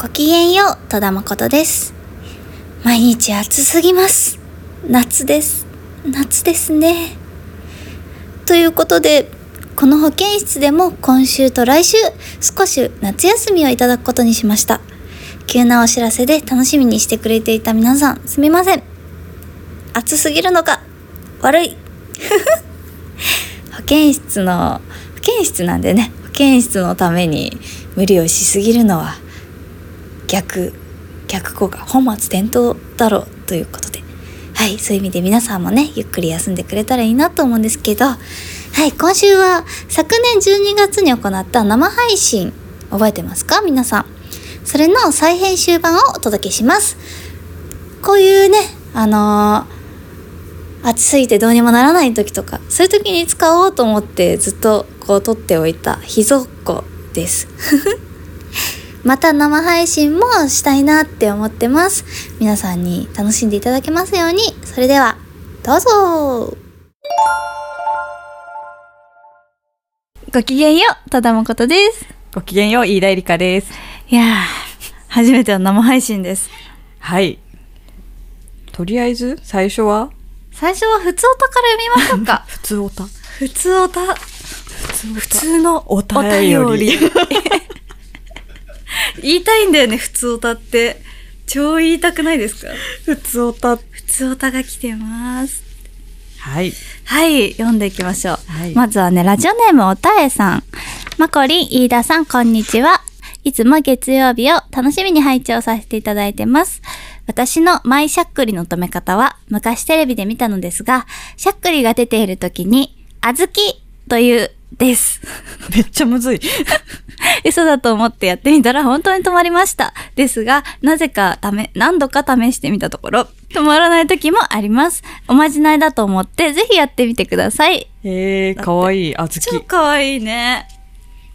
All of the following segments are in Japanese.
ごきげんよう、戸田誠です。毎日暑すぎます。夏です。夏ですね。ということで、この保健室でも今週と来週、少し夏休みをいただくことにしました。急なお知らせで楽しみにしてくれていた皆さん、すみません。暑すぎるのか、悪い。保健室の、保健室なんでね、保健室のために無理をしすぎるのは、逆逆効果本末転倒だろうということで。はいそういう意味で皆さんもねゆっくり休んでくれたらいいなと思うんですけど。はい今週は昨年12月に行った生配信覚えてますか？皆さん。それの再編集版をお届けします。こういうねあのー暑すぎてどうにもならない時とかそういう時に使おうと思ってずっとこう撮っておいた秘蔵っ子です。また生配信もしたいなって思ってます。皆さんに楽しんでいただけますように。それでは、どうぞごきげんよう、ただもことです。ごきげんよう、飯田絵梨香です。いやー、初めての生配信です。はい。とりあえず、最初は？最初は普通おたから読みましょうか。普通おた。普通おた。普通のお便り。言いたいんだよね、普通おたって。超言いたくないですか？普通おた。普通おたが来てます。はい。はい、読んでいきましょう。はいまずはね、ラジオネームおたえさん。まこりん、飯田さん、こんにちは。いつも月曜日を楽しみに拝聴させていただいてます。私のマイしゃっくりの止め方は、昔テレビで見たのですが、しゃっくりが出ている時に、あずきという、です。めっちゃむずい。嘘だと思ってやってみたら本当に止まりました。ですが、なぜかため、何度か試してみたところ、止まらない時もあります。おまじないだと思って、ぜひやってみてください。えー、かわいい。あずき。超かわいいね。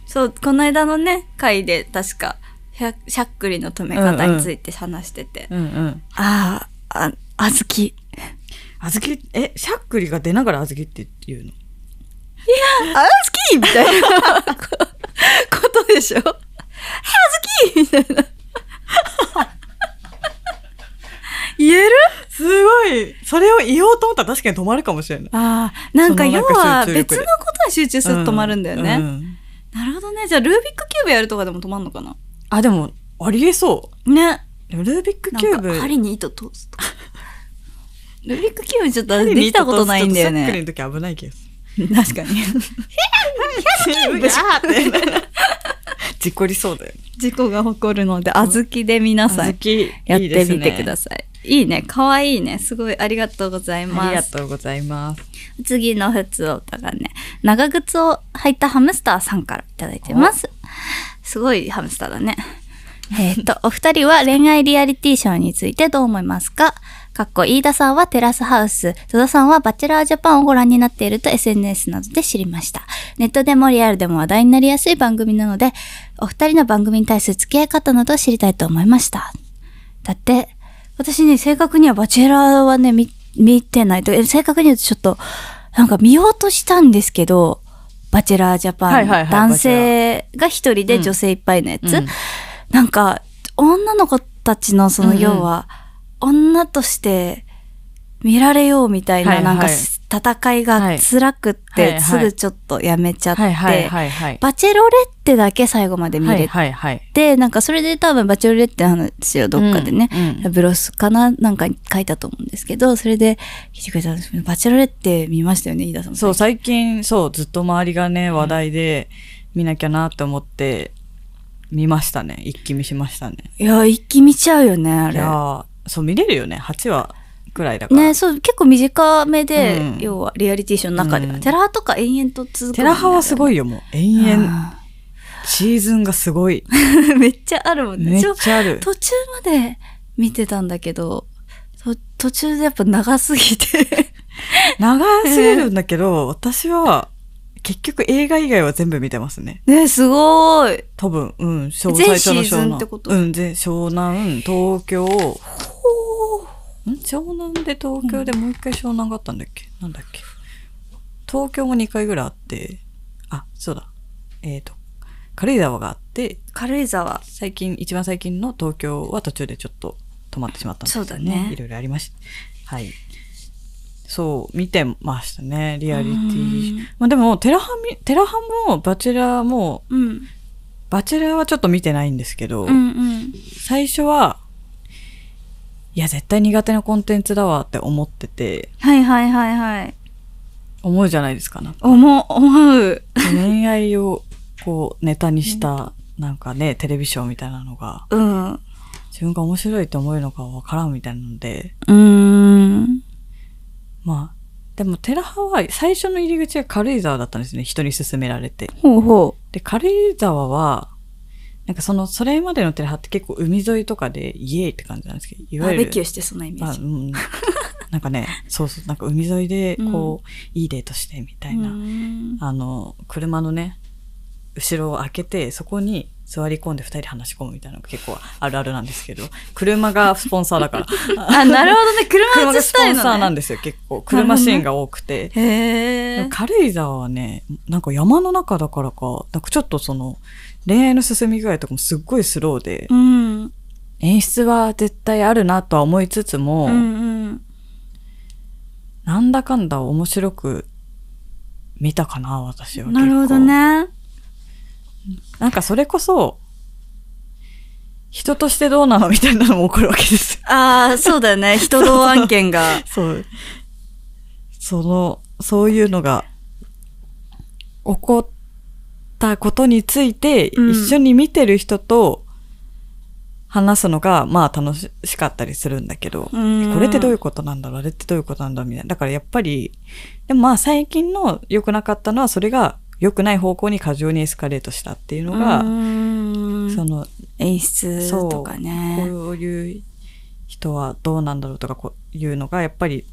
そう、この間のね、回で確か、しゃしゃっくりの止め方について話してて。うんうん。ああ、あ、あずき。あずき、え、しゃっくりが出ながらあずきって言うの？あずきみたいなことでしょ？あずきみたいな。言える？すごい。それを言おうと思ったら確かに止まるかもしれない。ああ、なんか要は別のことに集中すると止まるんだよね。ううんなるほどね。じゃあルービックキューブやるとかでも止まんのかな？あ、でも、ありえそう。ね。ルービックキューブ。か針に糸通すと。ルービックキューブちょっとできたことないんだよしゃっくりね。の時危ない気がす確かに。る。ブシャーって。事故りそうだよね。事故が起こるので、小豆で皆さんやってみてくだささい。いいね。かわいいね。すごいありがとうございい。あります。がとうございます。次の普通おたがね、長靴を履いたハムスターさんからいただいてます。すごいハムスターだね。えっ、と、お二人は恋愛リアリティショーについてどう思いますか？かっこ、飯田さんはテラスハウス、戸田さんはバチェラージャパンをご覧になっていると SNS などで知りました。ネットでもリアルでも話題になりやすい番組なので、お二人の番組に対する付き合い方などを知りたいと思いました。だって、私ね、正確にはバチェラーはね、見、見てないと、え正確に言うとちょっと、なんか見ようとしたんですけど、バチェラージャパン、はいはいはい男性が一人で女性いっぱいのやつ。うんなんか、女の子たちのそのうんうん要は、女として見られようみたいな、なんか戦いが辛くって、すぐちょっとやめちゃって。バチェロレッテだけ最後まで見れて、なんかそれで多分バチェロレッテの話をどっかでね、ブロスかななんかに書いたと思うんですけど、それでてくれたんですけど、バチェロレッテ見ましたよね、飯田さん。そう、最近、そう、ずっと周りがね、話題で見なきゃなって思って、見ましたね。一気見しましたね。いや、一気見ちゃうよね、あれ。いやーそう、見れるよね。8話くらいだから。ね、そう、結構短めで、うん要はリアリティショーの中では。うんテラハとか延々と続く、テラハはすごい。いよ、もう。延々。シーズンがすごい。めっちゃあるもんね。めっちゃある。途中まで見てたんだけど、と途中でやっぱ長すぎて。長すぎるんだけど、私は、結局映画以外は全部見てますね。ね、すごい。多分、うん、最初のシーズン湘南ってこと？うん、全、湘南、東京、ん湘南で東京でもう一回湘南があったんだっけ、なんだっけ？東京も2回ぐらいあって、あ、そうだ。えっ、と、軽井沢があって、軽井沢。最近、一番最近の東京は途中でちょっと止まってしまったんですよそうだねいろいろありました。はい。そう、見てましたね、リアリテうィん。まあでも、テラハミ、テラハも、バチェラーも、うん。バチェラーはちょっと見てないんですけど、うんうん。最初は、いや、絶対苦手なコンテンツだわって思ってて、はいはいはいはい。思うじゃないですかな。思う、思う。恋愛を、こう、ネタにした、なんかね、テレビショーみたいなのが、うん。う自分が面白いと思えるのかわからんみたいなので、ーん。まあ、でも、テラハは最初の入り口が軽井沢だったんですね。人に勧められて。ほうほで、軽井沢は、なんかその、それまでのテラハって結構海沿いとかでイエーイって感じなんですけど、いわゆる。バーベキューしてそのイメージ。あうん、なんかね、そうそう、なんか海沿いで、こう、いいデートしてみたいな。うんあの、車のね、後ろを開けて、そこに座り込んで二人で話し込むみたいなのが結構あるあるなんですけど、車がスポンサーだから。あ、なるほどね。車車がスポ。ンサーなんですよ、結構。車シーンが多くて。へでもえ。軽井沢はね、なんか山の中だからか、なんかちょっとその、恋愛の進み具合とかもすっごいスローで、うん。演出は絶対あるなとは思いつつも、うんうん。なんだかんだ面白く見たかな、私は。なるほどね。なんかそれこそ、人としてどうなのみたいなのも起こるわけです。ああ、そうだよね。人道案件が。そう。その、そういうのが、起こったことについて、うん。一緒に見てる人と話すのが、まあ楽しかったりするんだけど、うん。これってどういうことなんだろう？あれってどういうことなんだみたいな。だからやっぱり、でもまあ最近の良くなかったのは、それが良くない方向に過剰にエスカレートしたっていうのが、うん。その、演出とかね。こういう人はどうなんだろうとかこういうのがやっぱり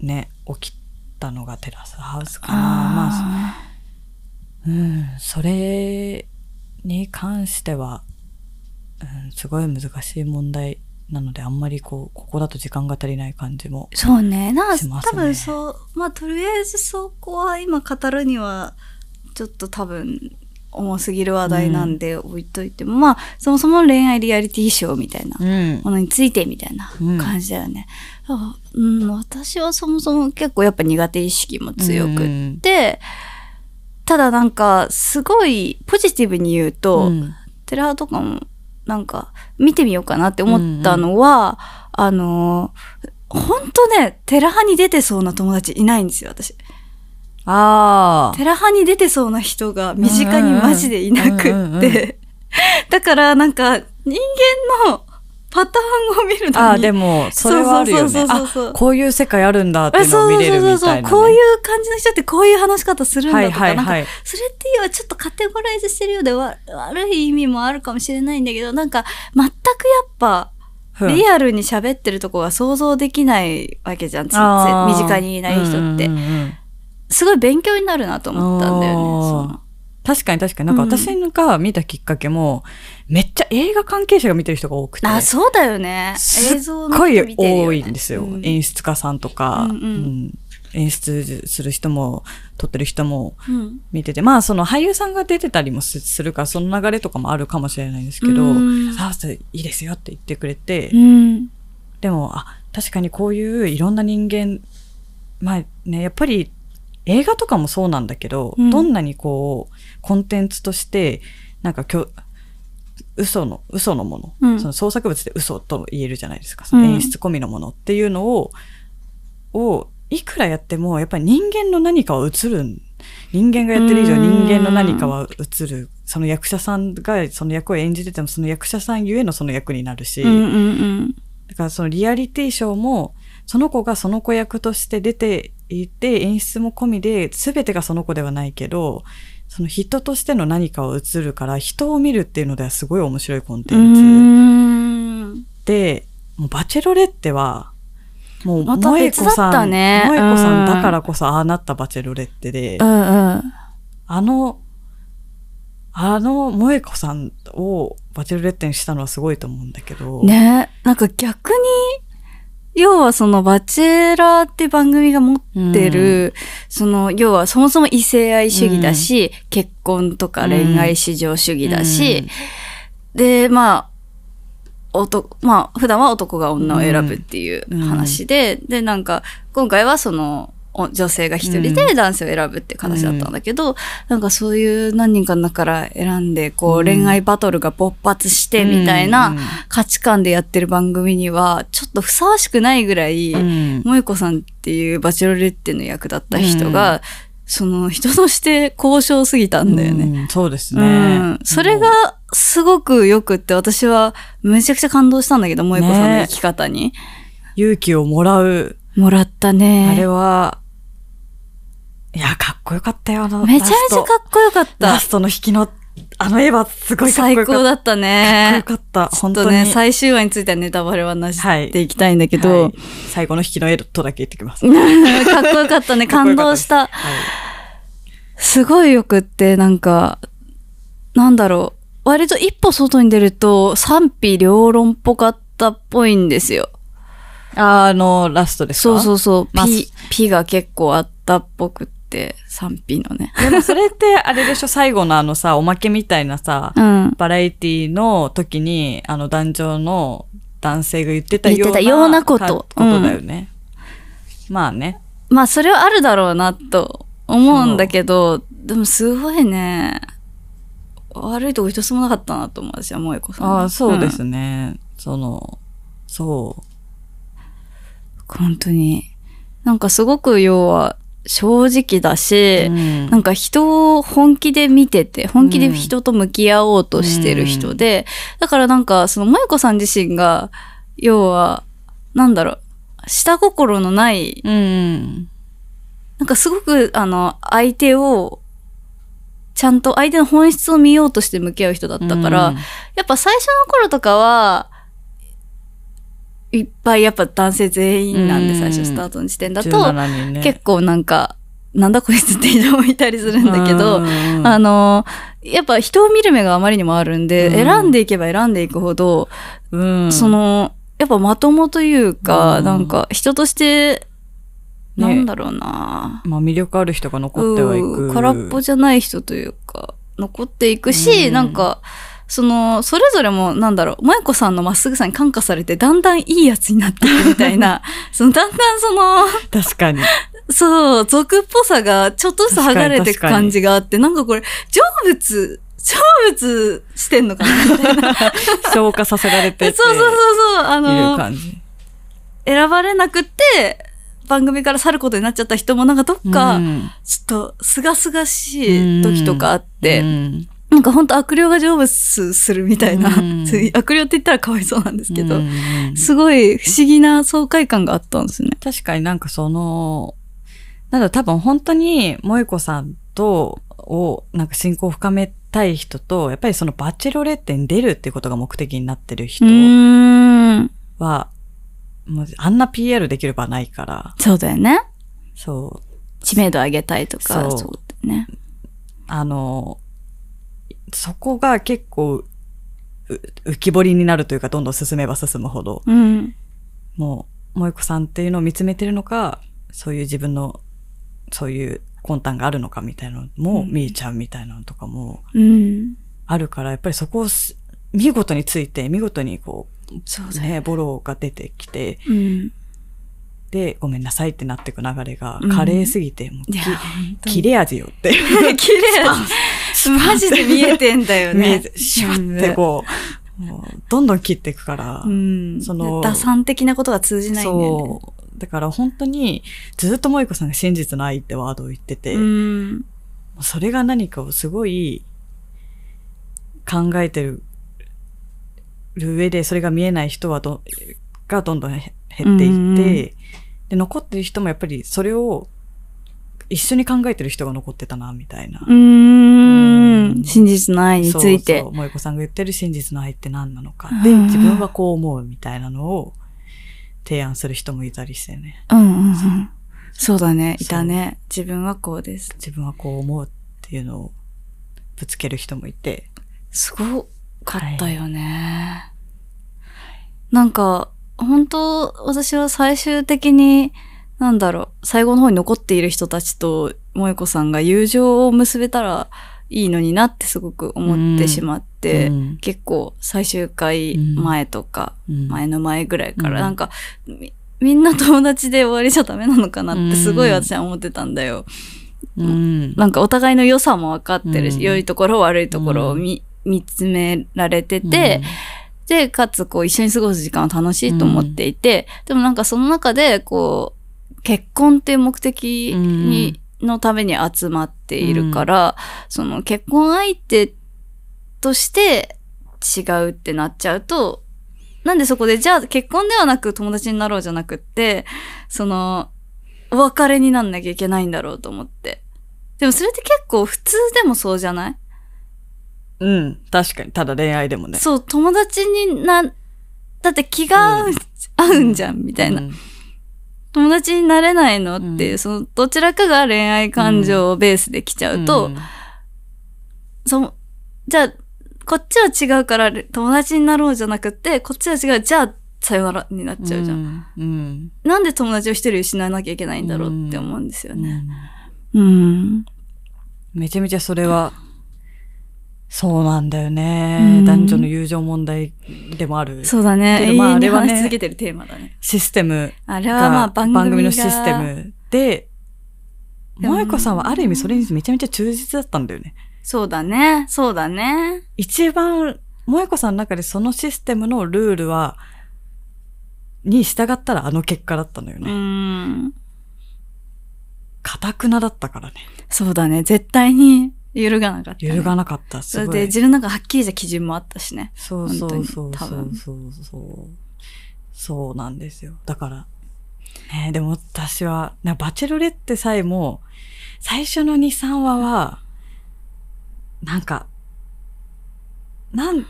ね起きたのがテラスハウスかな。まああうん。それに関しては、うん、すごい難しい問題なのであんまりこうここだと時間が足りない感じもーそうね。な多分そう、まあとりあえずそこは今語るには、ちょっと多分重すぎる話題なんで置いといても、まあそもそも恋愛リアリティショーみたいなうん。ものについてみたいなうん。感じだよね。あうん、私はそもそも結構やっぱ苦手意識も強くって、ただなんかすごいポジティブに言うと、うんテラハとかもなんか見てみようかなって思ったのは、あの本当ね、テラハに出てそうな友達いないんですよ、私。ああテラハに出てそうな人が身近にマジでいなくうんうんうんうんって。だからなんか人間のパターンを見るのに。ああでもそれはあるよねあこういう世界あるんだっていうのそうを見れるみたいな、ね、そうそうそう。こういう感じの人ってこういう話し方するんだとか、はいはいはいなんか、それっていうのはちょっとカテゴライズしてるようでわ悪い意味もあるかもしれないんだけど、なんか、全くやっぱ、うんリアルに喋ってるとこが想像できないわけじゃん。つつあー身近にいない人ってうん。うんうんすごい勉強になるなと思ったんだよね。確かに確かに。なんかうん。私が見たきっかけも、めっちゃ映画関係者が見てる人が多くて。あ、そうだよね。映像のごい多いんですよ。うん。演出家さんとか、うんうん。演出する人も、撮ってる人もうん。見てて、まあその俳優さんが出てたりもすするから、その流れとかもあるかもしれないんですけど、うん。さあ、いいですよって言ってくれて、うん。でも、あ、確かにこういういろんな人間、まあね、やっぱり映画とかもそうなんだけど、うん。どんなにこう、コンテンツとして、なんかきょ、嘘の、嘘のもの、うんその創作物で嘘と言えるじゃないですか。その演出込みのものっていうのを、を、いくらやっても、やっぱり人間の何かは映るん。人間がやってる以上うん人間の何かは映る。その役者さんがその役を演じてても、その役者さんゆえのその役になるし、うんうんうん。だからそのリアリティショーも、その子がその子役として出ていて、演出も込みで、全てがその子ではないけど、その人としての何かを映るから、人を見るっていうのではすごい面白いコンテうンツ。で、もうバチェロレッテは、もう、萌子さん、ね。萌子さんだからこそああなったバチェロレッテで、うんうん。あの、あの萌子さんをバチェロレッテにしたのはすごいと思うんだけど、ね。なんか逆に要はそのバチェラーって番組が持ってる、その、要はそもそも異性愛主義だし、結婚とか恋愛至上主義だし、で、まあ、男、まあ、普段は男が女を選ぶっていう話で、で、なんか、今回はその、お女性が一人で男性を選ぶって形だったんだけど、なんかそういう何人かの中から選んで、こう、恋愛バトルが勃発してみたいな価値観でやってる番組には、ちょっとふさわしくないぐらい、うん萌子さんっていうバチェロレッテの役だった人が、その人として交渉すぎたんだよね。うんそうですうね。ん。それがすごく良くって、私はめちゃくちゃ感動したんだけど、萌子さんの生き方に。勇気をもらう。もらったね。あれは、いや、かっこよかったよ、あの。めちゃめちゃかっこよかったラス。トの引きの、あの絵はすごいかっこ最よかった。高だったかっこねよ。かった。本当ね、最終話についてはネタバレはなしはいきたいんだけど、はい最後の引きの絵とだけ言ってきます。かっこよかったね。感動した。はいすごいよくって、なんか、なんだろう。割と一歩外に出ると賛否両論っぽかったっぽいんですよ。ああの、ラストですか？そうそうそう。まあピ、ピが結構あったっぽくって、賛否のね。でもそれって、あれでしょ、最後のあのさ、おまけみたいなさ、うん。バラエティの時に、あの、男女の男性が言ってたような。言ってたようなことかことだよね。まあね。まあ、それはあるだろうな、と思うんだけど、でもすごいね、悪いとこ一つもなかったなと思う、私は、萌子さん。ああ、そうでんすね。その、そう。本当に。なんかすごく要は正直だし、うんなんか人を本気で見てて、本気で人と向き合おうとしてる人で、だからなんかその萌子さん自身が、要は、なんだろう、下心のない、うん。なんかすごくあの、相手を、ちゃんと相手の本質を見ようとして向き合う人だったから、うんやっぱ最初の頃とかは、いっぱいやっぱ男性全員なんで、うん。最初スタートの時点だと、17人ね。結構なんか、なんだこいつって人もいたりするんだけど、うん。あの、やっぱ人を見る目があまりにもあるんで、うん。選んでいけば選んでいくほど、うん、その、やっぱまともというか、うん。なんか人として、ね。なんだろうな、まあ魅力ある人が残ってはいく。うん。空っぽじゃない人というか、残っていくし、うん。なんか、その、それぞれも、なんだろう、萌子さんのまっすぐさに感化されて、だんだんいいやつになっていくみたいな、その、だんだんその、確かに。そう、俗っぽさがちょっとずつ剥がれていく感じがあって、なんかこれ、成仏、成仏してんのかなみたいな。消化させられてて そうそうそうそう、あの。選ばれなくって、番組から去ることになっちゃった人もなんかどっか、うんちょっと、すがすがしい時とかあって、うんなんかほんと悪霊が成仏するみたいな、うん悪霊って言ったらかわいそうなんですけど、うんすごい不思議な爽快感があったんですね。確かになんかその、なんだ多分本当に萌子さんと、を、なんか親交を深めたい人と、やっぱりそのバチェロレッテに出るっていうことが目的になってる人。は、もうあんな PR できる場ないから、そうだよね。そう、知名度上げたいとか、そうそうだよね。あの、そこが結構、う浮き彫りになるというか、どんどん進めば進むほど、うん。もう、萌子さんっていうのを見つめてるのか、そういう自分の、そういう魂胆があるのかみたいなのも見えちゃうみたいなのとかもうん。あるから、やっぱりそこをす見事について、見事にこう、そうだよ。ね、ボロが出てきて、うん。で、ごめんなさいってなっていく流れがうん華麗すぎて、もういや、き切れ味よって。綺麗 マジで見えてんだよね。て、シュワってこう、もうどんどん切っていくから、うん。その打算的なことが通じないんだよね。そう。だから本当に、ずっと萌子さんが真実の愛ってワードを言ってて、うん。それが何かをすごい考えてる上で、それが見えない人はど、がどんどんへ減っていって、うんで、残ってる人もやっぱりそれを一緒に考えてる人が残ってたな、みたいな。うーん。真実の愛についてそうそう。萌子さんが言ってる真実の愛って何なのか。で、うん自分はこう思うみたいなのを提案する人もいたりしてね。うんうんうん。そうだね。いたね。自分はこうです。自分はこう思うっていうのをぶつける人もいて。すごかったよね。なんか、本当私は最終的に、なんだろう、最後の方に残っている人たちと萌子さんが友情を結べたらいいのになってすごく思ってしまって、うん。結構最終回前とか、うん。前の前ぐらいから、うん。なんか、みみんな友達で終わりじゃダメなのかなってすごい私は思ってたんだよ。うん。なんかお互いの良さも分かってるし、うん。良いところ悪いところを見,、見つめられてて、で、かつこう一緒に過ごす時間は楽しいと思っていて、でもなんかその中でこう、結婚っていう目的に、のために集まっているから、その結婚相手として違うってなっちゃうと、なんでそこで、じゃあ結婚ではなく友達になろうじゃなくって、その、お別れになんなきゃいけないんだろうと思って。でもそれって結構普通でもそうじゃない？うん。確かに。ただ恋愛でもね。そう、友達にな、だって気が合う,、合うんじゃん、みたいな。うん友達になれないのっていう、うんその、どちらかが恋愛感情をベースで来ちゃうと、んその、じゃあ、こっちは違うから友達になろうじゃなくって、こっちは違う、じゃあ、さよならになっちゃうじゃん。うん。うん。なんで友達を一人失わなきゃいけないんだろうって思うんですよね。うんうん。めちゃめちゃそれは、そうなんだようね。ん男女の友情問題でもある。そうだね。まああれはね続けてるテーマだね。システムあれはまあが、番組のシステムで、萌子さんはある意味それにめちゃめちゃ忠実だったんだよね。そうだね。そうだね。一番、萌子さんの中でそのシステムのルールは、に従ったらあの結果だったのようね。ん。かたくなだったからね。そうだね。絶対に揺るがなかった、ね。揺るがなかった。すごい。それで自分なんかはっきりした基準もあったしね。そうそうそうそうそうそう。そうなんですよ。だから、ねでも私は、なバチェロレッテさえも、最初の2、3話は、なんか、なん、ひ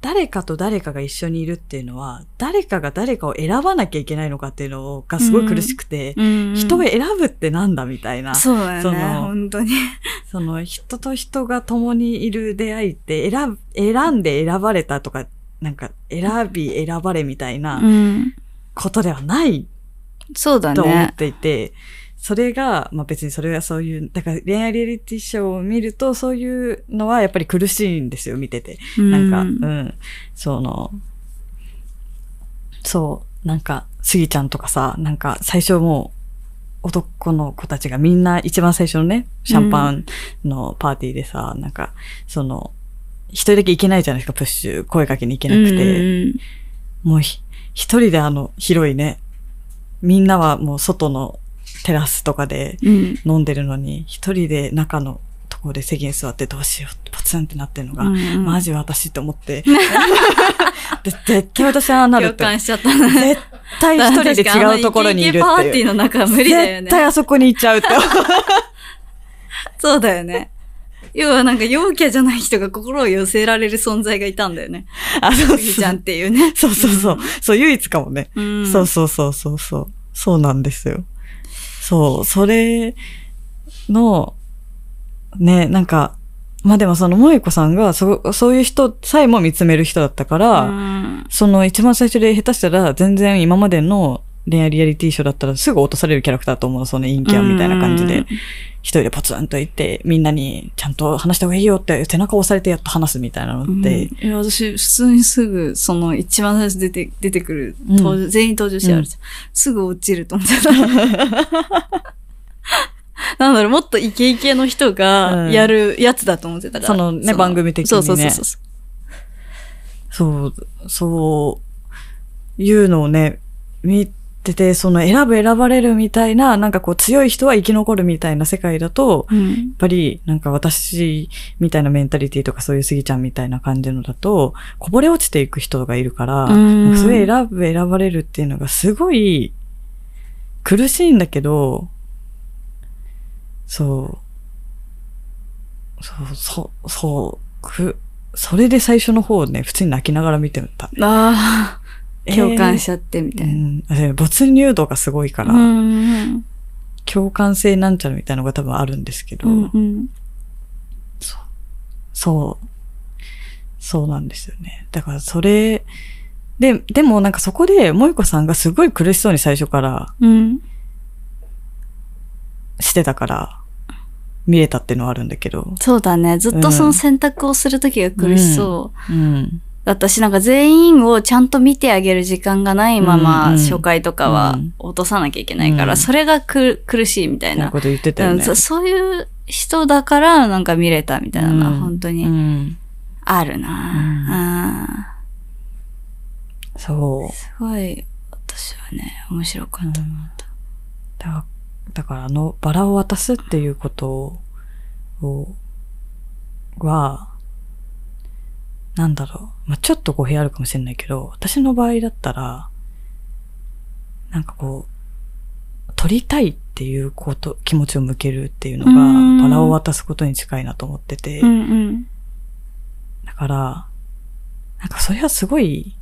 誰かと誰かが一緒にいるっていうのは、誰かが誰かを選ばなきゃいけないのかっていうのがすごい苦しくて、うん人を選ぶってなんだみたいな。そうだよね。その本当に。その人と人が共にいる出会いって選ぶ、選んで選ばれたとか、なんか選び選ばれみたいなうん。ことではないそうだと思っね。ていて、それが、まあ別にそれはそういう、だから恋愛リアリティショーを見るとそういうのはやっぱり苦しいんですよ、見てて。なんか、ううん、その、そう、なんか、スギちゃんとかさ、なんか最初もう、男の子たちがみんな一番最初のね、シャンパンのパーティーでさ、なんか、その、一人だけ行けないじゃないですか、プッシュ、声かけに行けなくて。うん。もうひ一人であの、広いね、みんなはもう外のテラスとかでうん。飲んでるのに、一人で中のところで席に座ってどうしよう、ポツンってなってるのが、うんマジ私って思って。で絶対私はなるって。共感しちゃったね。絶対一人で違うところにいるっていう。ティーの中は無理だよね絶。対あそこに行っちゃうって。そうだよね。要はなんか陽キャじゃない人が心を寄せられる存在がいたんだよね。あ、そうスギちゃんっていうね。そうそうそう。そう、唯一かもね。うん。そうそうそうそうそう。そうなんですよ。そう、それの、ね、なんか、まあでもその萌子さんがそ、そういう人さえも見つめる人だったから、うん。その一番最初で下手したら全然今までの恋愛リアリティショーだったらすぐ落とされるキャラクターだと思う。その陰キャンみたいな感じでうん。一人でポツンと行って、みんなにちゃんと話した方がいいよって背中を押されてやっと話すみたいなのって、うんいや、私、普通にすぐ、その、一番最初出て、出てくる、うん全員登場してあるじゃん。すぐ落ちると思ってた。なんだろう、もっとイケイケの人うんがやるやつだと思ってたから。そのね番組的にねそうそうそうそう。そう、そういうのをね、見てて、その選ぶ選ばれるみたいな、なんかこう強い人は生き残るみたいな世界だと、やっうん。ぱりなんか私みたいなメンタリティとかそういうスギちゃんみたいな感じのだと、こぼれ落ちていく人がいるから、うんそれ選ぶ選ばれるっていうのがすごい苦しいんだけど、そう、そう、そう、そう、く、それで最初の方ね、普通に泣きながら見てた。ああ、えー共感しちゃってみたういな。んあ。没入度がすごいから、うん。共感性なんちゃらみたいなのが多分あるんですけど、うんうん。そう。そうなんですよね。だからそれで、でもなんかそこで、萌子さんがすごい苦しそうに最初からうん。してたから、見れたっていうのはあるんだけど。そうだね。ずっとその選択をするときが苦しそう。うん。だったし、なんか全員をちゃんと見てあげる時間がないまうんま、うん。初回とかはうん。落とさなきゃいけないから、うん。それがく苦しいみたいな。そういうこと言ってたそそういう人だからなんか見れたみたいなのは本当にん。あるな、そう。うん。すごい、私はね、面白かった。だだからあのバラを渡すっていうことを、は、なんだろう。まあ、ちょっと語弊あるかもしれないけど、私の場合だったら、なんかこう、取りたいっていうこと、気持ちを向けるっていうのうんが、バラを渡すことに近いなと思ってて、うんうん。だから、なんかそれはすごい、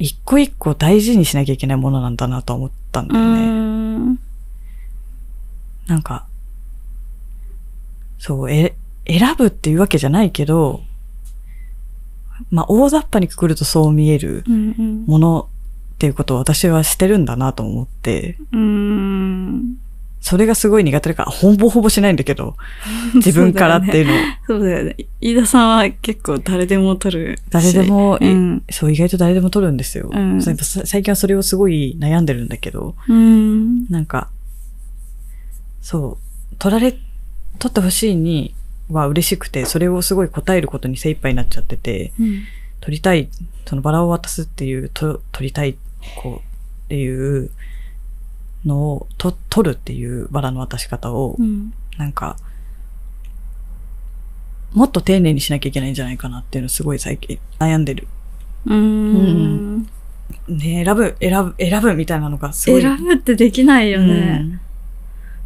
一個一個大事にしなきゃいけないものなんだなと思ったんだうよね。ん。なんか、そう、え、選ぶっていうわけじゃないけど、まあ、大雑把にくくるとそう見える。ものっていうことを私はしてるんだなと思って、うん。それがすごい苦手だから、ほぼほぼしないんだけど、自分からっていうのを、そうだよね。飯田さんは結構誰でも撮るし。誰でも、いうん。そう、意外と誰でも取るんですよ。うん最近はそれをすごい悩んでるんだけど、うん。なんか、そう、取られ、取ってほしいには嬉しくて、それをすごい答えることに精一杯になっちゃってて、うん。取りたい、そのバラを渡すっていう、と取りたい、こう、っていうのを、と、取るっていうバラの渡し方をう、ん。なんか、もっと丁寧にしなきゃいけないんじゃないかなっていうのをすごい最近悩んでる。うん。ね選ぶ、選ぶ、選ぶみたいなのがすごい。選ぶってできないよね。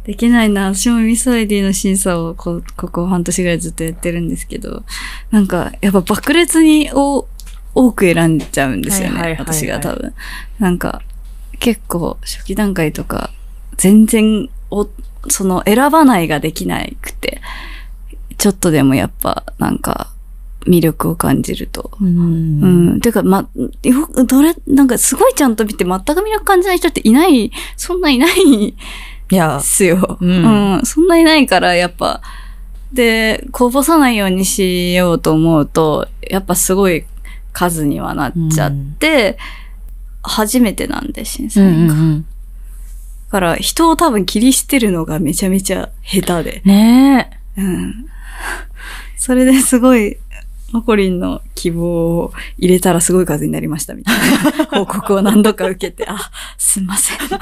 うんできないな。私もミス ID の審査をこここ半年ぐらいずっとやってるんですけど、なんか、やっぱ爆裂にお多く選んじゃうんですよね。はいはいはいはい私が多分。なんか、結構初期段階とか、全然お、その選ばないができなくて、ちょっとでもやっぱ、なんか、魅力を感じると。うんうん。てか、ま、よく、どれ、なんかすごいちゃんと見て全く魅力感じない人っていない、そんないないで、すよ。ううんん。そんないないから、やっぱ、で、こぼさないようにしようと思うと、やっぱすごい数にはなっちゃって、初めてなんで、審査員が。だん。から、人を多分切り捨てるのがめちゃめちゃ下手で。ねうん。それですごい、マコリンの希望を入れたらすごい数になりましたみたいな。報告を何度か受けて、あ、すんません。って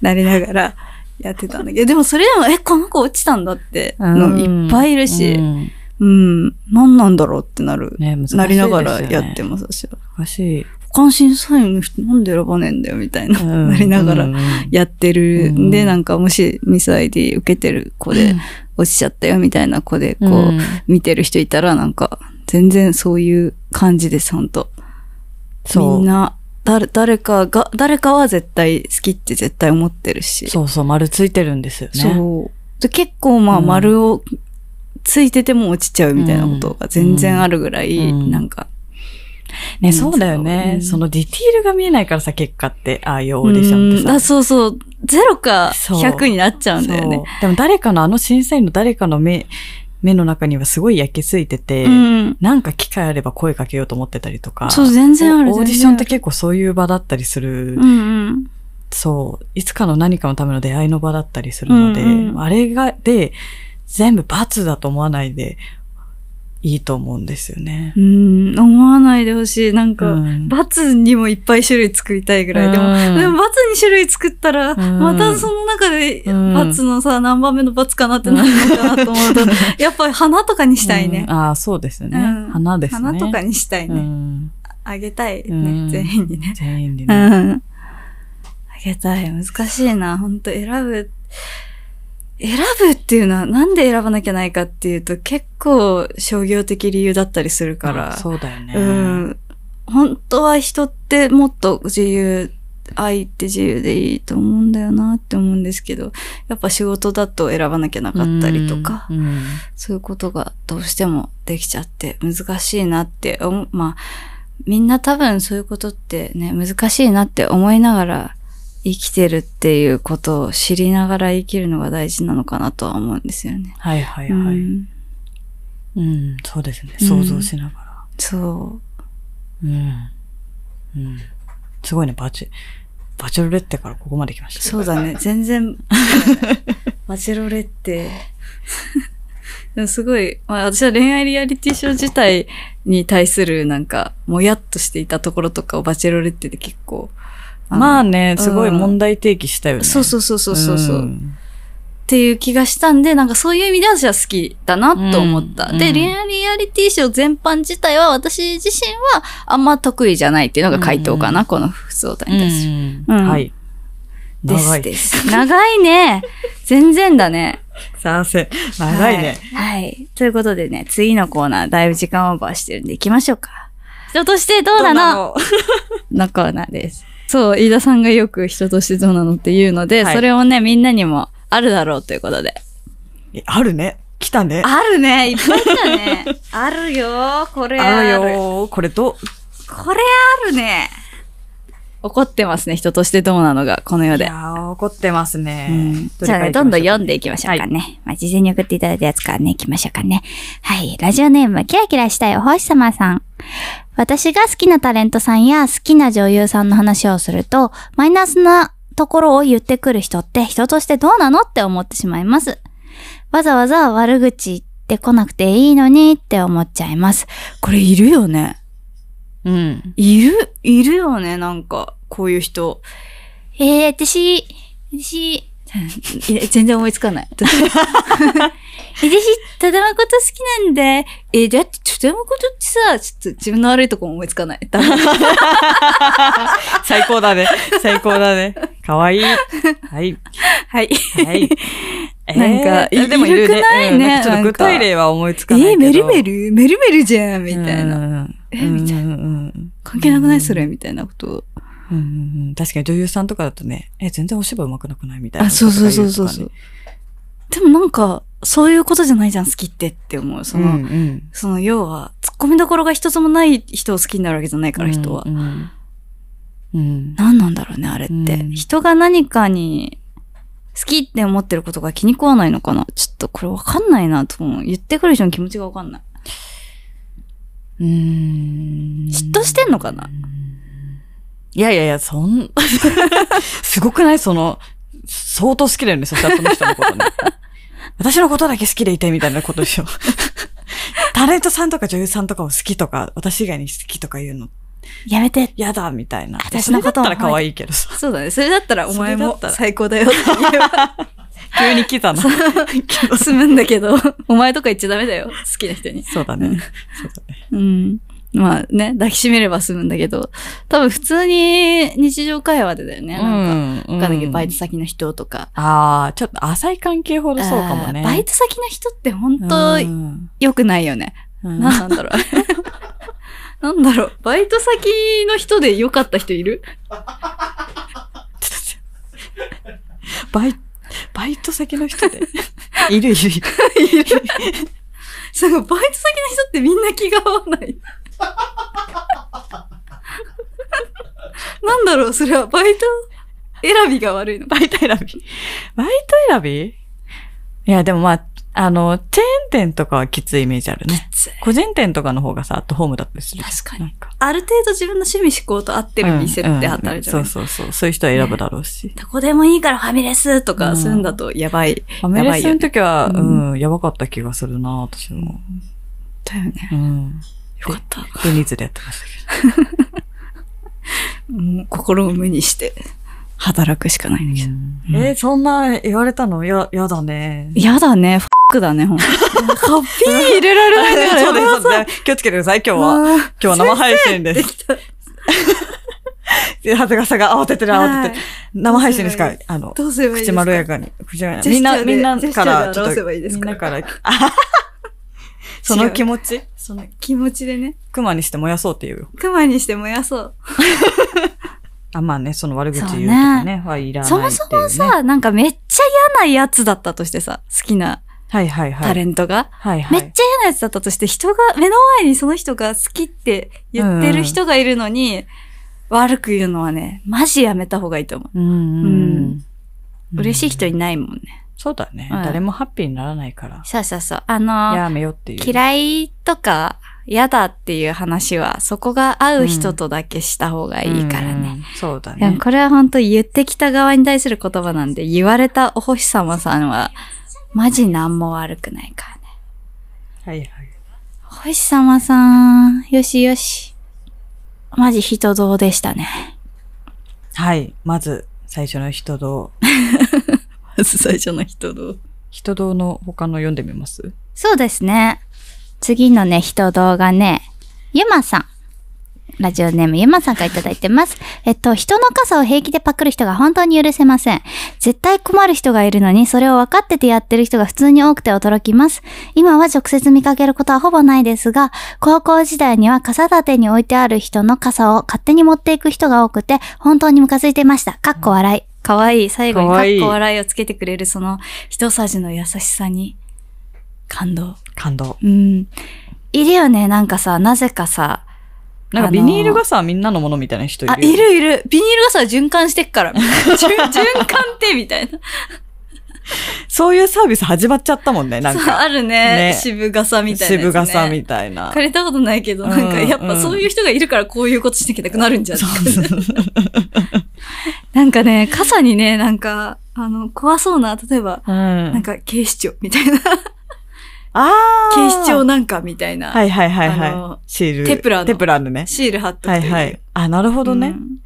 なりながらやってたんだけど、でもそれでも、え、この子落ちたんだってのいっぱいいるし、うん。うん、何なんだろうってなる。ねね。なりながらやってます、私は。難しい。関審査員の人なんで選ばねえんだよ、みたいな、なりながらやってるんで、うんなんかもしミス ID 受けてる子で落ちちゃったよみたいな子でこう、うん見てる人いたらなんか全然そういう感じです、ほんと。みんな、誰、誰かが、誰かは絶対好きって絶対思ってるし。そうそう、丸ついてるんですよね。そう。で結構まあうん丸をついてても落ちちゃうみたいなことが全然あるぐらい、うんなんか。ね、そうだよね、うんそのディティールが見えないからさ、結果って、ああいうオーディションってさ。うんあそうそう。0かそう100になっちゃうんだよね。でも誰かの、あの審査員の誰かの目、目の中にはすごい焼き付いてて、うん。なんか機会あれば声かけようと思ってたりとか。そう、全然ある。オーディションって結構そういう場だったりする。うんうん。そう。いつかの何かのための出会いの場だったりするので、うんうんあれが、で、全部罰だと思わないでいいと思うんですよね。うん、思わないでほしい。なんか、うん罰にもいっぱい種類作りたいぐらい。でも、うんでも罰に種類作ったら、んまたその中でうん罰のさ、何番目の罰かなってなるのかなと思うと、やっぱり花とかにしたいねうん。ああ、そうですね。うん花ですね。花とかにしたいね。うんあげたいね、うん全員にね。全員でうね。ん。あげたい。難しいな。本当選ぶ。選ぶっていうのはなんで選ばなきゃないかっていうと結構商業的理由だったりするから。あそうだよね。うん。本当は人ってもっと自由、愛って自由でいいと思うんだよなって思うんですけど、やっぱ仕事だと選ばなきゃなかったりとか、うんそういうことがどうしてもできちゃって難しいなってまあ、みんな多分そういうことってね、難しいなって思いながら生きてるっていうことを知りながら生きるのが大事なのかなとは思うんですよね。はいはいはい。ううん、ん、そうですね。うん想像しながら。そう。うん。うん。すごいね、バチ、バチェロレッテからここまで来ました。そうだね。全然、バチェロレッテ。でもすごい、まあ私は恋愛リアリティショー自体に対するなんか、もやっとしていたところとかをバチェロレッテで結構、まあね、すごいうん問題提起したよね。そうそうそうそうそうそう、っんていう気がしたんで、なんかそういう意味で私は好きだなと思った。で、うんうん恋愛リアリティショー全般自体は私自身はあんま得意じゃないっていうのが回答かな、うんこの不相談に対して。うんうんはい。長い。です。長いね。全然だね。させ、長いね。はい。はい。ということでね、次のコーナー、だいぶ時間オーバーしてるんで行きましょうか。人としてどうなの？のコーナーです。そう、飯田さんがよく人としてどうなのって言うので、はいそれをね、みんなにもあるだろうということで。えあるね？来たね。あるねいっぱい来たね。あるよこれあるよー。これど、これあるね怒ってますね、人としてどうなのが、この世で。いやー、怒ってますね。うんどれじゃあね、どんどん読んでいきましょうかね。まあ、事前に送っていただいたやつからね、行きましょうかね。はい。ラジオネーム、キラキラしたいお星様さん。私が好きなタレントさんや好きな女優さんの話をすると、マイナスなところを言ってくる人って人としてどうなのって思ってしまいます。わざわざ悪口言ってこなくていいのにって思っちゃいます。これいるよね。うん。いる、いるよね、なんか、こういう人。えー、私、私、全然思いつかない。私、ただまこと好きなんだ。えー、だって、ただまことってさ、ちょっと自分の悪いとこも思いつかない。最高だね。最高だね。かわいい。はい。はい。はい。え ーなんかいでもいるくないねちょっと具体例は思いつえかないけど。ー、メルメル？メルメルじゃんみたいな。なえみたいなな。関係なくないそれみたいなことを。うんうんうん確かに女優さんとかだとね、え、全然お芝居上手くなくないみたいな。あ、そうそうそうそうそう。。でもなんか、そういうことじゃないじゃん、好きってって思う。その、うんうん。その要は、突っ込みどころが一つもない人を好きになるわけじゃないから、人は。うんうん。うん。何なんだろうね、あれって。うん人が何かに好きって思ってることが気に食わないのかなちょっとこれわかんないなと思う。言ってくる人の気持ちがわかんない。うーん嫉妬してんのかな？いやいやいや、そん、すごくない？その、相当好きだよね、そしたらその人のことね。私のことだけ好きでいてみたいなことでしょ。タレントさんとか女優さんとかを好きとか、私以外に好きとか言うのやめて。嫌だみたいな。私のことだったら可愛いけどさ。そうだね。それだったらお前も最高だよって言えば急に来たな。済むんだけど、お前とか言っちゃダメだよ。好きな人に。そうだね。そうだね。うん。まあね、抱きしめれば済むんだけど、多分普通に日常会話でだよね。なんか、うんわかんないけど、バイト先の人とか。ああ、ちょっと浅い関係ほどそうかもね。バイト先の人って本う当ん良くないよね。うん何なんだろう。なんだろう。バイト先の人で良かった人いる？バイ、バイト先の人で。いるいる いる。そう、バイト先の人ってみんな気が合わない。なんだろう、それはバイト選びが悪いの。バイト選び？バイト選び？いや、でもまあ、あの、チェーン店とかはきついイメージあるね。個人店とかの方がさ、アットホームだったりする。確かにか。ある程度自分の趣味思考と合ってる店って働いてる、うんうんそうそうそう。そういう人は選ぶだろうし。どこでもいいからファミレスとか、うんそういうんだとやばい。ファミレスの時は、うん、やばかった気がするな、私も。だよね。うん。よかった。デニーズでやってましたけ もう心を無にして、働くしかないんだけど。ど。えーそんな言われたの？や、やだね。やだね、フックだね、ほんと。カッピー入れられないからそうですそうです気をつけてください、今日は。今日は生配信で。ですきた。で、長谷川さんが慌ててる慌てて生配信ですか？あの、どうすればいいですか？口まろやかに。口まろやかジェに。みんな、みんなから、で表せばいいですか？みんなから、あははその気持ち？その気持ちでね、熊にして燃やそうって言うよ。熊にして燃やそう。あ、まあね、その悪口言うとそうねかね、はいらないね。そもそもさ、なんかめっちゃ嫌なやつだったとしてさ、好きなはいはいはい。タレントが。はいはい。めっちゃ嫌なやつだったとして、人が、目の前にその人が好きって言ってる人がいるのに、悪く言うのはね、マジやめた方がいいと思う。うんうんうん。嬉しい人いないもんね。そうだね。うん誰もハッピーにならないから。そうそうそう。あの、やめよっていう。嫌いとか嫌だっていう話は、そこが合う人とだけした方がいいからね。うん。そうだね。これは本当言ってきた側に対する言葉なんで、言われたお星様さんは、マジ何も悪くないからね。はいはい。お星様さん、よしよし。マジ人道でしたね。はい。まず、最初の人道。まず最初の人道。人道の他の読んでみます？そうですね。次のね、人動画ね、ゆまさん。ラジオネームゆまさんからいただいてます。えっと、人の傘を平気でパクる人が本当に許せません。絶対困る人がいるのに、それを分かっててやってる人が普通に多くて驚きます。今は直接見かけることはほぼないですが、高校時代には傘立てに置いてある人の傘を勝手に持っていく人が多くて、本当にムカついていました。かっこ笑い。かわいい。最後にかっこ笑いをつけてくれるその一さじの優しさに感動。感動。うん。いるよね、なんかさ、なぜかさ。なんかビニール傘はみんなのものみたいな人いるあ。いるいる。ビニール傘は循環してっから。循循環って、みたいな。そういうサービス始まっちゃったもんね、なんか。あるね。ね渋傘みたいな、渋傘みたたいな。借りたことないけど、なんかうんやっぱそういう人がいるからこういうことしなきゃなくなるんじゃん。なんかね、傘にね、なんか、あの、怖そうな、例えば、うん。なんか警視庁みたいな。ああ。警視庁なんかみたいな。はいはいはいあはのい。シール。テプラのテプラのね。シール貼っとくとはいはい。あ、なるほどね。うん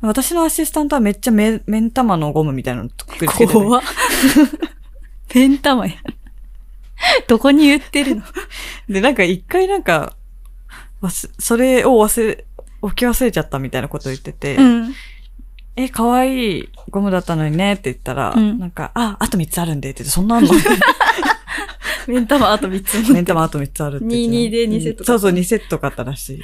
私のアシスタントはめっちゃ目、目ん玉のゴムみたいなの作りつけて、ね。怖っ。ペン玉や。どこに言ってるの？で、なんか一回なんか、わすそれを忘れ、置き忘れちゃったみたいなこと言ってて、うん。え、可愛いゴムだったのにねって言ったら、うんなんか、あ、あと3つあるんでって言って、そんなあんの 目ん玉あと3つ目ん玉あと3つあるって言って。22で2セットそうそう、2セット買ったらしい。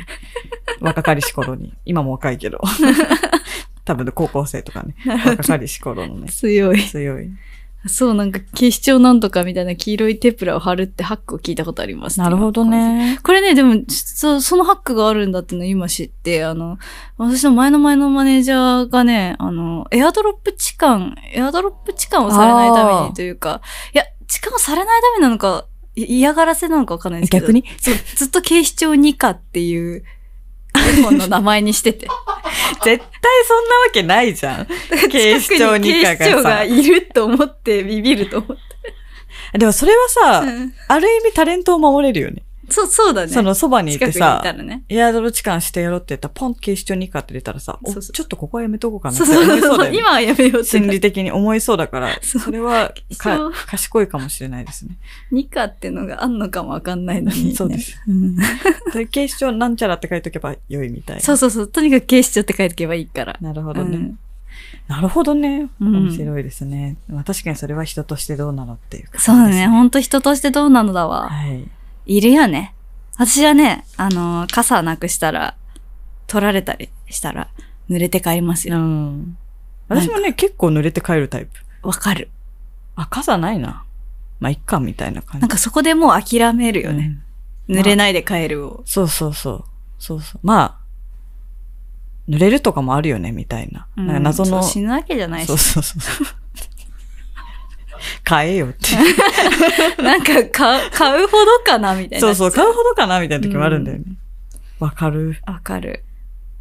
若かりし頃に。今も若いけど。多分高校生とかね。若かりし頃のね。強い。強い。そう、なんか警視庁なんとかみたいな黄色いテプラを貼るってハックを聞いたことあります。なるほど。ね。これね、でも、そそのハックがあるんだっていうのを今知って、あの、私の前の前のマネージャーがね、あの、エアドロップ痴漢、エアドロップ痴漢をされないためにというか、いや、痴漢をされないためなのか、い嫌がらせなのかわかんないですけど。逆に？そう、ずっと警視庁2課っていう、iPhone の名前にしてて。絶対そんなわけないじゃん。警視庁二課警視庁が。いると思ってビビると思って。でもそれはさ、うんある意味タレントを守れるよね。そう、そうだね。そのそばにいてさ、らね。エアドロ痴漢してやろうって言ったら、ポン警視庁にかって出たらさ、お そうそうちょっとここはやめとこうかなってそうそうそう思いそうだよね。今はやめようって心理的に思いそうだから、それはか賢いかもしれないですね。ニカってのがあんのかもわかんないのに、ね。そうです。うん。で警視庁なんちゃらって書いとけば良いみたいな。そうそうそう。とにかく警視庁って書いておけばいいから。なるほどね。うんなるほどね。うん面白いですね。まあ確かにそれは人としてどうなのっていう感じですそうだね。ほんと人としてどうなのだわ。はい。いるよね。私はね、あのー傘なくしたら、取られたりしたら、濡れて帰りますうよ。ん。私もね、結構濡れて帰るタイプ。わかる。あ、傘ないな。まあ、いっか、みたいな感じ。なんかそこでもう諦めるよね。うん濡れないで帰るを。そうそうそう。そうそう。まあ、濡れるとかもあるよね、みたいな。なんか謎の。死ぬわけじゃないしそう。そうそう。買えよって。なんか買う、買うほどかなみたいな。そうそう、買うほどかなみたいな時もあるんだよね。わ、かる。わかる。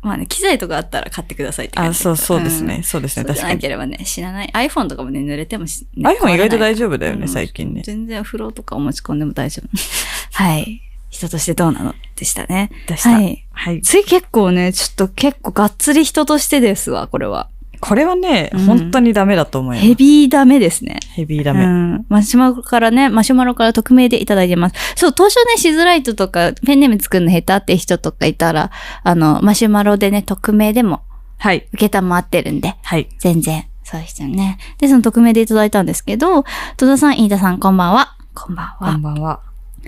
まあね、機材とかあったら買ってくださいって感あ、じそうそうですね。んそうですね。確かに。ければね、死なない。iPhone とかもね、濡れてもし、ね iPhone 意外と大丈丈夫だよね、最近ね。全然風呂とかお持ち込んでも大丈夫。はい。人としてどうなの？でしたね。でした。はい。はい。次結構ね、ちょっと結構がっつり人としてですわ、これは。これはね、うん本当にダメだと思います。ヘビーダメですね。ヘビーダメ。うん。マシュマロからね、マシュマロから匿名でいただいてます。そう、当初ね、しづらい人とか、ペンネーム作るの下手って人とかいたら、あの、マシュマロでね、匿名でもはい。受けたまってるんで、はい。全然、そうですよね。で、その匿名でいただいたんですけど、戸田さん、飯田さん、こんばんは。こんばんはこん。ばんは。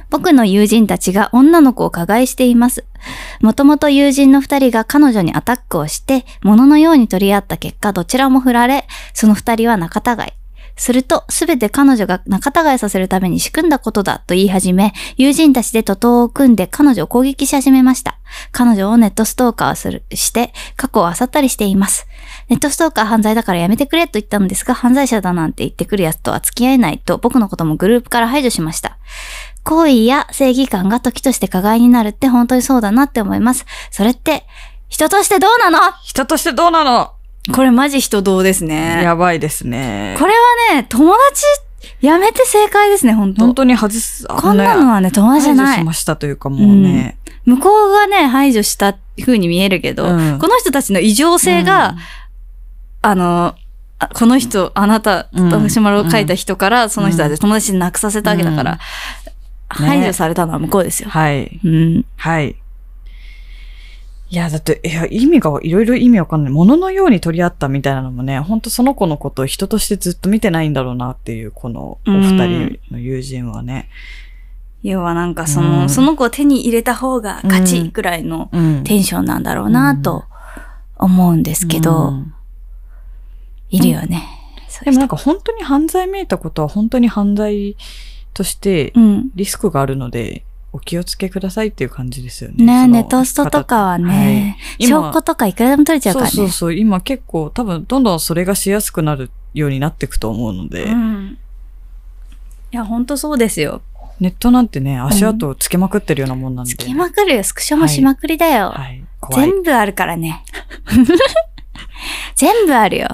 僕の友人たちが女の子を加害しています。もともと友人の二人が彼女にアタックをして、物のように取り合った結果、どちらも振られ、その二人は仲違い。すると、すべて彼女が仲違いさせるために仕組んだことだと言い始め、友人たちで徒党を組んで彼女を攻撃し始めました。彼女をネットストーカーする、して、過去を漁ったりしています。ネットストーカー犯罪だからやめてくれと言ったのですが、犯罪者だなんて言ってくる奴とは付き合えないと僕のこともグループから排除しました。行為や正義感が時として加害になるって本当にそうだなって思います。それって、人としてどうなの？人としてどうなの？これマジ人道ですね。やばいですね。これはね、友達、やめて正解ですね、本当本当に外す、こんなのはね、友達じゃない排除しま。したというかもうね。向こうがね、排除した風に見えるけど、うんこの人たちの異常性が、あの、あこの人、あなた、うんマシュマロを書いた人から、その人たち友達になくさせたわけだから、うん排除されたのは向こうですよ。はい。うん。はい。いや、だって、いや、意味が、いろいろ意味わかんない。物のように取り合ったみたいなのもね、本当その子のことを人としてずっと見てないんだろうなっていう、このお二人の友人はね。要はなんかその、うんその子を手に入れた方が勝ちぐらいのうん。テンションなんだろうなと思うんですけど、うんいるよね。でもなんか本当に犯罪見えたことは本当に犯罪としてうん。リスクがあるので、お気をつけくださいっていう感じですよね。ねネトストとかはね、はい今証拠とかいくらでも取れちゃうからね。そうそうそう。今結構多分どんどんそれがしやすくなるようになっていくと思うので、うん。いや、ほんとそうですよ。ネットなんてね、足跡をつけまくってるようなもんなんで。つきまくるよ。スクショもしまくりだよ。はい。怖い。全部あるからね。全部あるよ。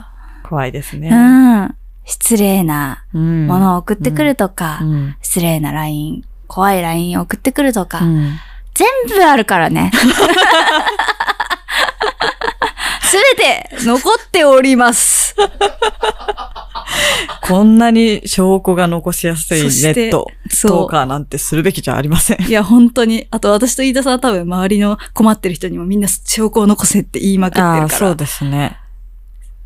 怖いですね。うん。失礼なうんものを送ってくるとか、うん。失礼な LINE、怖い LINE を送ってくるとか、うん全部あるからね。すべて残っております。こんなに証拠が残しやすいネット、ストーカーなんてするべきじゃありません。いや、本当に。あと私と飯田さんは多分周りの困ってる人にもみんな証拠を残せって言いまくってるああ、から。そうですね。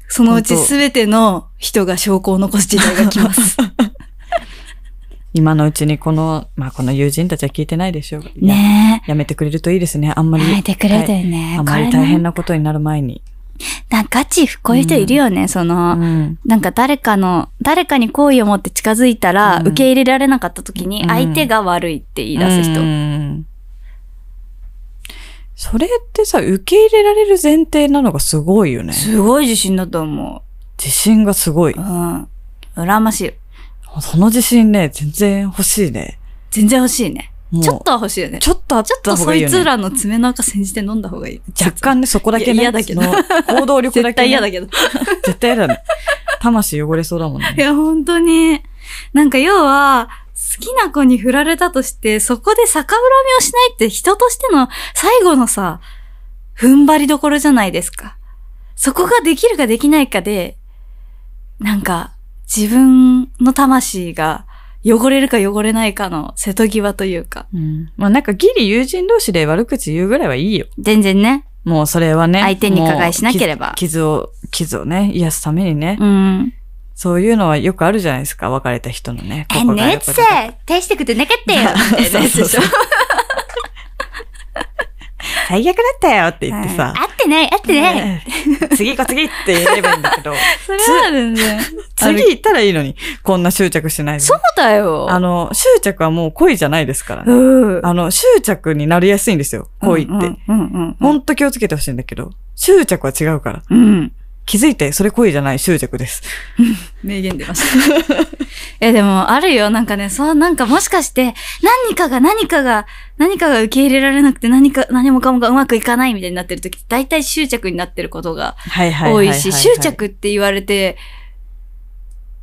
そのうちすべての人が証拠を残す時代が来ます。今のうちにこの、まあこの友人たちは聞いてないでしょう。ねやめてくれるといいですね。あんまえ。り。やめてくれてはいね。あんまり大変なことになる前に。なんかガチ、こういう人いるよね。その、うん。なんか誰かの、誰かに好意を持って近づいたら、うん受け入れられなかった時に、うん相手が悪いって言い出す人。うんそれってさ、受け入れられる前提なのがすごいよね。すごい自信だと思自信がすごい。う。うん。羨ましい。その自信ね、全然欲しいね。全然欲しいね。ちょっとは欲しいよね。ちょっとあっちょっとそいた方がいいよね。つらの爪の赤煎じて飲んだ方がいい。若干ね、そこだけね。嫌だけど行動力だけ、ね。絶対嫌だけど。絶対嫌だね。魂汚れそうだもんね。いや、本当に。なんか要は、好きな子に振られたとして、そこで逆恨みをしないって人としての最後のさ、踏ん張りどころじゃないですか。そこができるかできないかで、なんか、自分の魂が汚れるか汚れないかの瀬戸際というか。うん。まあなんかギリ友人同士で悪口言うぐらいはいいよ。全然ね。もうそれはね。相手に加害しなければ傷を、傷をね、癒すためにね。うん。そういうのはよくあるじゃないですか。別れた人のね。え、ねっせよくな手してくてなかったよみたいなやつでしょ。最悪だったよって言ってさ。合ってない、合ってない。うん次行こう次って言えばいいんだけど、それは全然。次行ったらいいのに、こんな執着しないで。そうだよ。あの、執着はもう恋じゃないですからね。うん。あの、執着になりやすいんですよ、恋って。うんうんうんほんと気をつけてほしいんだけど、執着は違うから。うん。うん。気づいて、それ恋じゃない執着です。名言出ました。え、でも、あるよ。なんかね、そう、なんかもしかして、何かが何かが、何かが受け入れられなくて、何か、何もかもがうまくいかないみたいになってる時って、大体執着になってることが多い。し、執着って言われて、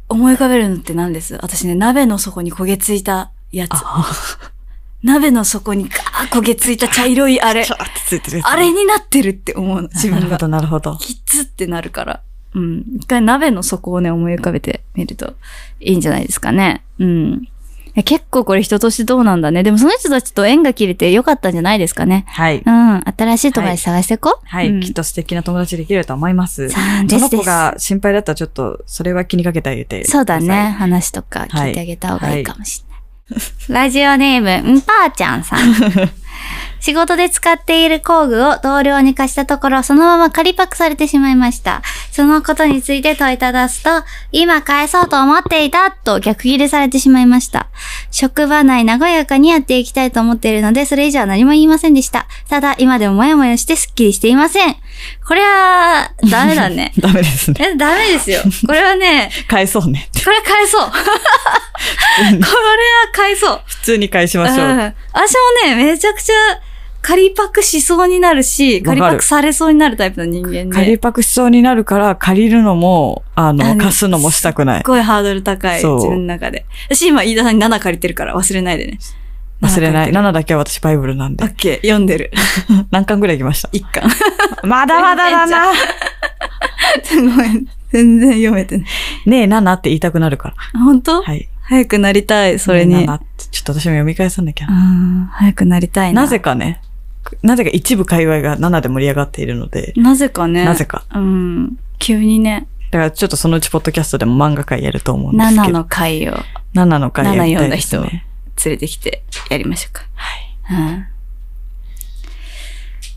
思い浮かべるのって何です私ね、鍋の底に焦げついたやつ。あ鍋の底にガー焦げついた茶色いあれ ちょ。っとついてるあれになってるって思うの、自分がなるほ。ど、なるほど。キッズってなるから。うん。一回鍋の底をね、思い浮かべてみるといいんじゃないですかね。うん。結構これ人としてどうなんだね。でもその人たちと縁が切れてよかったんじゃないですかね。はい。うん。新しい友達探していこう。はい、うんきっと素敵な友達できると思います。さあですですその子が心配だったらちょっと、それは気にかけてあげて。そうだね。。話とか聞いてあげた方がいいかもしれない。ラジオネーム、んぱーちゃんさん。仕事で使っている工具を同僚に貸したところ、そのまま仮パクされてしまいました。そのことについて問いただすと、今返そうと思っていたと逆ギレされてしまいました。職場内和やかにやっていきたいと思っているので、それ以上は何も言いませんでした。ただ、今でももやもやしてスッキリしていません。これは、ダメだね。ダメですね。え、ダメですよ。これはね、返そうね。これ返そう。これは返そう。普通に返しましょう。うん私もね、めちゃくちゃ仮パクしそうになるし、仮パクされそうになるタイプの人間で。借りパクしそうになるから、借りるのも、あの、あの貸すのもしたくないすっ。ごいハードル高い、自分の中で。私今、飯田さんに7借りてるから忘れないでね。忘れない。7 7だけは私バイブルなんで。オッケー、読んでる。何巻ぐらい行きました？一巻。まだまだだな。ごめん。全然読めてない。ねえ、7って言いたくなるから。本当、はい。早くなりたい、それに。ねえ7ってちょっと私も読み返さなきゃう。ん、早くなりたいな。なぜかね、なぜか一部界隈が7で盛り上がっているので、なぜかね。なぜか。うん。急にね、だからちょっとそのうちポッドキャストでも漫画会やると思うんですけど。7の回を7の会やりたいです7読んだね。連れてきてやりましょうか。はい。うん。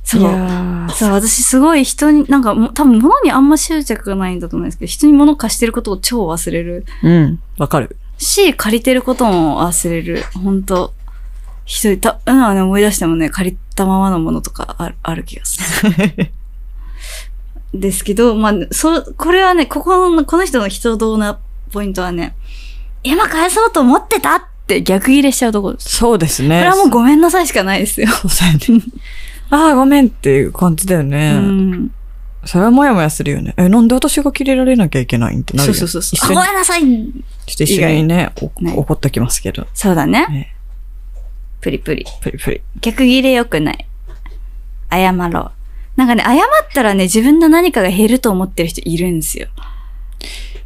そう。そう、私すごい人に、なんか多分物にあんま執着がないんだと思うんですけど、人に物貸してることを超忘れるうん。わかる。し、借りてることも忘れる。本当一人、た、うん、ね、思い出してもね、借りたままのものとかあるある気がする。ですけど、まあ、そ、これはね、ここの、この人の人道なポイントはね、今返そうと思ってたって逆ギレしちゃうところです。そうですね。これはもうごめんなさいしかないですよ。ああ、ごめんっていう感じだよね。うん。それはもやもやするよね。え、なんで私が切れられなきゃいけないんってなるよそうそうそうそう。あごめんなさいちょっと一緒にね怒っときますけど。そうだね。ねプリプリ。プリプリ。逆ギレ良くない。謝ろう。なんかね、謝ったらね、自分の何かが減ると思ってる人いるんですよ。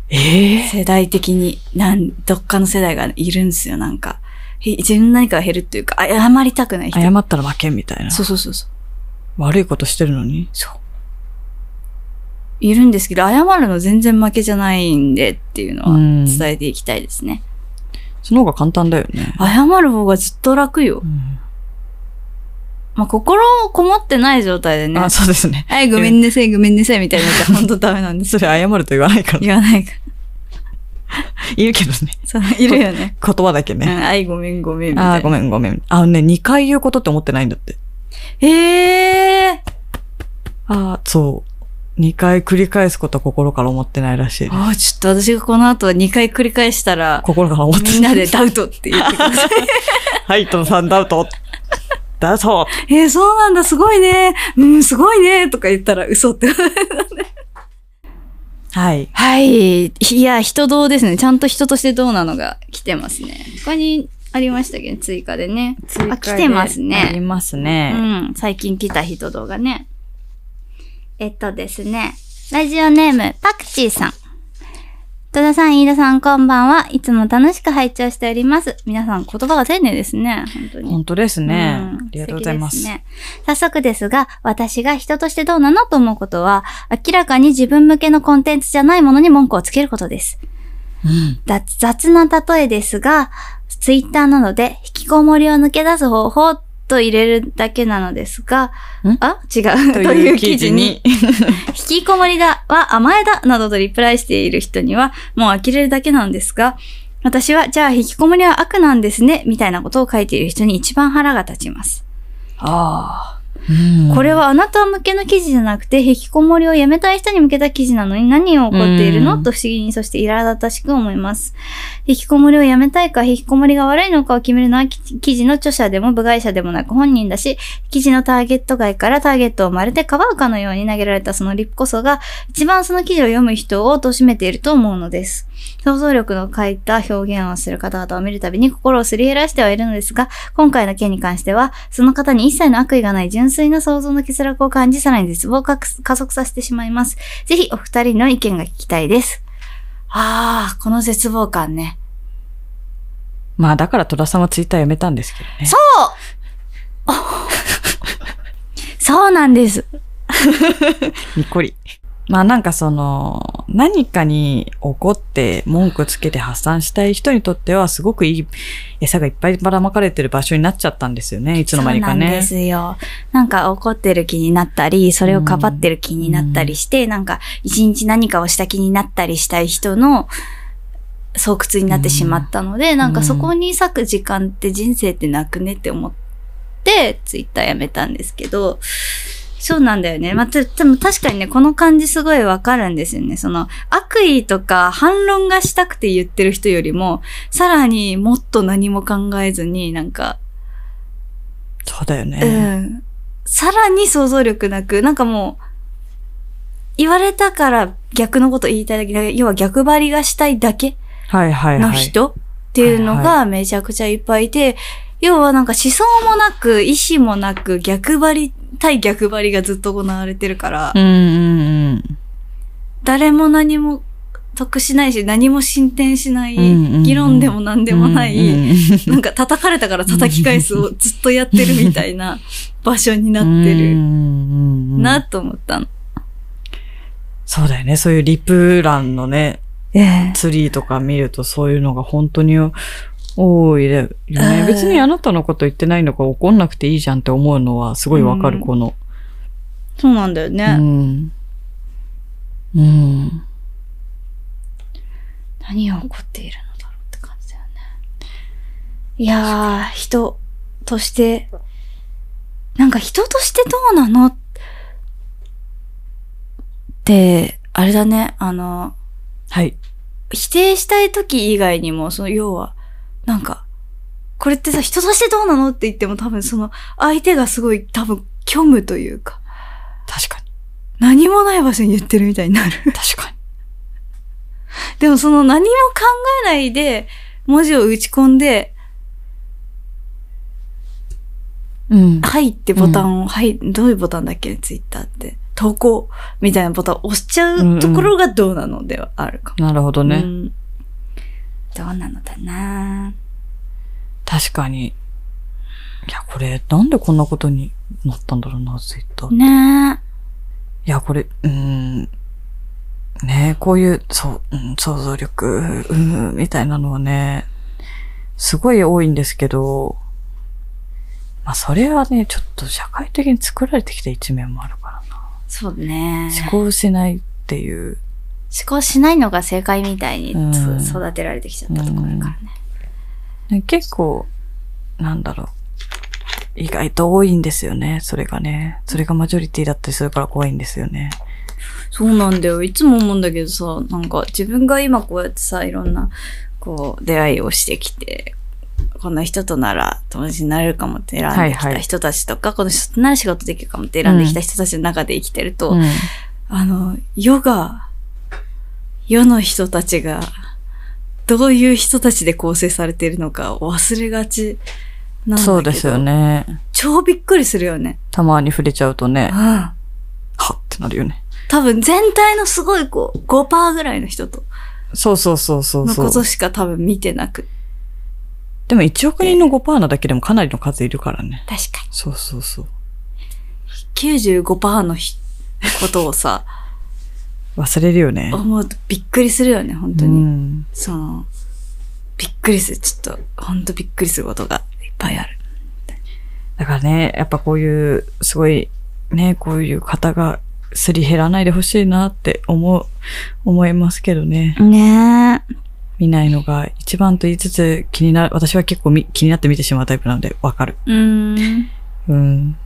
ええ世代的に。なん、どっかの世代がいるんですよ、なんか。へ自分の何かが減るっていうか、あ謝りたくない人。謝ったら負けみたいな。そうそうそうそう。悪いことしてるのに？そう。いるんですけど、謝るの全然負けじゃないんでっていうのはうん伝えていきたいですね。その方が簡単だよね。謝る方がずっと楽よう。んまあ、心こもってない状態でね。あ、そうですね。はい、ごめんなさい、ごめんなさい、みたいなのって 本当ダメなんです。それ謝ると言わないから。言わないから。いるけどね。そう、いるよね。言葉だけうん、ね。はい、ごめん、ごめん、みたいな。あーごめんごめん。あのね、2回言うことって思ってないんだって。へえー。ああ、そう。2回繰り返すことは心から思ってないらしいです。ああ、ちょっと私がこの後2回繰り返したら、心から思ってみんなでダウトって言ってください。はい、トムさんダウト。ダウト。えー、そうなんだ、すごいね。うん、すごいね。とか言ったら嘘って。はい。はい。いや、人どうですね。ちゃんと人としてどうなのが来てますね。他にありましたけ？ど、追加でね。あ、来てますありね。ますうね。ん。最近来た人動画ね。えっとですね。ラジオネーム、パクチーさん。戸田さん、飯田さん、こんばんは。いつも楽しく拝聴しております。皆さん、言葉が丁寧ですね。本当に。本当ですね。うんありがとうございます。すね。早速ですが、私が人としてどうなのと思うことは、明らかに自分向けのコンテンツじゃないものに文句をつけることです。うん。雑雑な例えですが、ツイッターなどで引きこもりを抜け出す方法と入れるだけなのですがん、あ？違う。という 記事に。引きこもりだは甘えだなどとリプライしている人にはもう呆れるだけなんですが、私はじゃあ引きこもりは悪なんですね、みたいなことを書いている人に一番腹が立ちます。ああ。うんこれはあなた向けの記事じゃなくて、引きこもりをやめたい人に向けた記事なのに何を起こっているの、うんと不思議に、そして苛立たしく思います。引きこもりをやめたいか、引きこもりが悪いのかを決めるのは、き記事の著者でも部外者でもなく本人だし、記事のターゲット外からターゲットをまるでかばうかのように投げられたそのリップこそが、一番その記事を読む人を貶めていると思うのです。想像力の書いた表現をする方々を見るたびに心をすり減らしてはいるのですが、今回の件に関しては、その方に一切の悪意がない純粋な想像の欠落を感じ、さらに絶望を加加速させてしまいます。ぜひお二人の意見が聞きたいです。ああ、この絶望感ね。まあだから戸田さんはツイッターやめたんですけどね。そう なんです。にっこり。まあなんかその、何かに怒って文句つけて発散したい人にとってはすごくいい餌がいっぱいばらまかれてる場所になっちゃったんですよね、いつの間にかそうなんでね。すよ。なんか怒ってる気になったり、それをかばってる気になったりして、なんか一日何かをした気になったりしたい人の巣窟になってしまったので、なんかそこに割く時間って人生ってなくねって思って、ツイッターやめたんですけど、そうなんだよね。まあ、ででも確かにね、この感じすごいわかるんですよね。その、悪意とか反論がしたくて言ってる人よりも、さらにもっと何も考えずに、なんか、そうだよね。うん。さらに想像力なく、なんかもう、言われたから逆のこと言いたいだけ、要は逆張りがしたいだけはいはいはい。の人っていうのはいがめちゃくちゃいっぱいいて、要はなんか思想もなく、意志もなく、逆張り、対逆張りがずっと行われてるから、うんうんうん。誰も何も得しないし、何も進展しない、うんうんうん議論でも何でもない、うんうんなんか叩かれたから叩き返すをずっとやってるみたいな 場所になってうんるなと思ったの。そうだよね。そういうリプ欄のね、ええツリーとか見るとそういうのが本当に多いよね。うん別にあなたのこと言ってないのか怒んなくていいじゃんって思うのはすごいわかる、うんこの。そうなんだようね。ん。うん。何が起こっているのだろうって感じだよね。いやー、人として、なんか人としてどうなのって、あれだね、あの、はい。否定したい時以外にも、その要は、なんか、これってさ、人としてどうなのって言っても多分その相手がすごい多分虚無というか、確かに。何もない場所に言ってるみたいになる。確かに。でもその何も考えないで文字を打ち込んで、うん。はいってボタンを、はい、どういうボタンだっけ？ツイッターって。投稿みたいなボタンを押しちゃうところがどうなのではあるかも。なるほどね。うんどうなのだな？確かに。いや、これ、なんでこんなことになったんだろうな、ツイッター。いねや、これ、うーん。ねこういう、そう、うん、想像力、うん、みたいなのはね、すごい多いんですけど、まあ、それはね、ちょっと社会的に作られてきた一面もあるからな。そうね。思考しないっていう。思考しないのが正解みたいに育てられてきちゃったところだからね。ね結構、なんだろう。意外と多いんですよね、それがね。それがマジョリティだったりするから怖いんですよね。そうなんだよ。いつも思うんだけどさ、なんか自分が今こうやってさ、いろんな、こう、出会いをしてきて、この人となら友達になれるかもって選んできはいはいた人たちとか、この人となら仕事できるかもって選んできた人たちの中で生きてると、うんあの、世が、世の人たちが、どういう人たちで構成されているのかを忘れがちなんだけど。そうですよ。ね。超びっくりするよね。たまに触れちゃうとね、うん。はってなるよね。多分全体のすごいこう、5%ぐらいの人と、そうそうそうそうのそう。ことしか多分見てなく。でも1億人の5%なだけでもかなりの数いるからね。確かに。そうそうそう。95%のひことをさ、忘れるよね。思うとびっくりするよね、本当うに。ん。その、びっくりする。ちょっと、本当びっくりすることがいっぱいある。だからね、やっぱこういう、すごい、ね、こういう方がすり減らないでほしいなって思う、思いますけどね。ねえ。見ないのが一番と言いつつ気になる、私は結構み気になって見てしまうタイプなのでわかる。うーん。うん。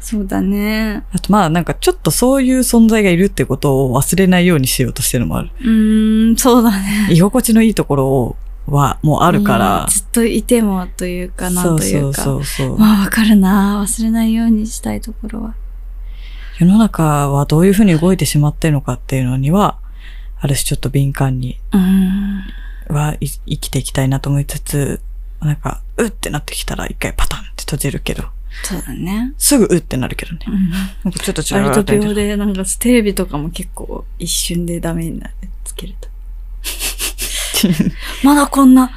そうだね。あとまあなんかちょっとそういう存在がいるってことを忘れないようにしようとしてるのもある。うーん、そうだね。居心地のいいところをはもうあるからうん。ずっといてもというかなそうというか。そうそうそう。まあわかるな忘れないようにしたいところは。世の中はどういうふうに動いてしまってるのかっていうのには、ある種ちょっと敏感にうーん。はい生きていきたいなと思いつつ、なんか、うってなってきたら一回パタンって閉じるけど、そうだね。すぐうってなるけどね。うん。なんかちょっと違う割と秒で、なんかテレビとかも結構一瞬でダメになる。つけると。まだこんな、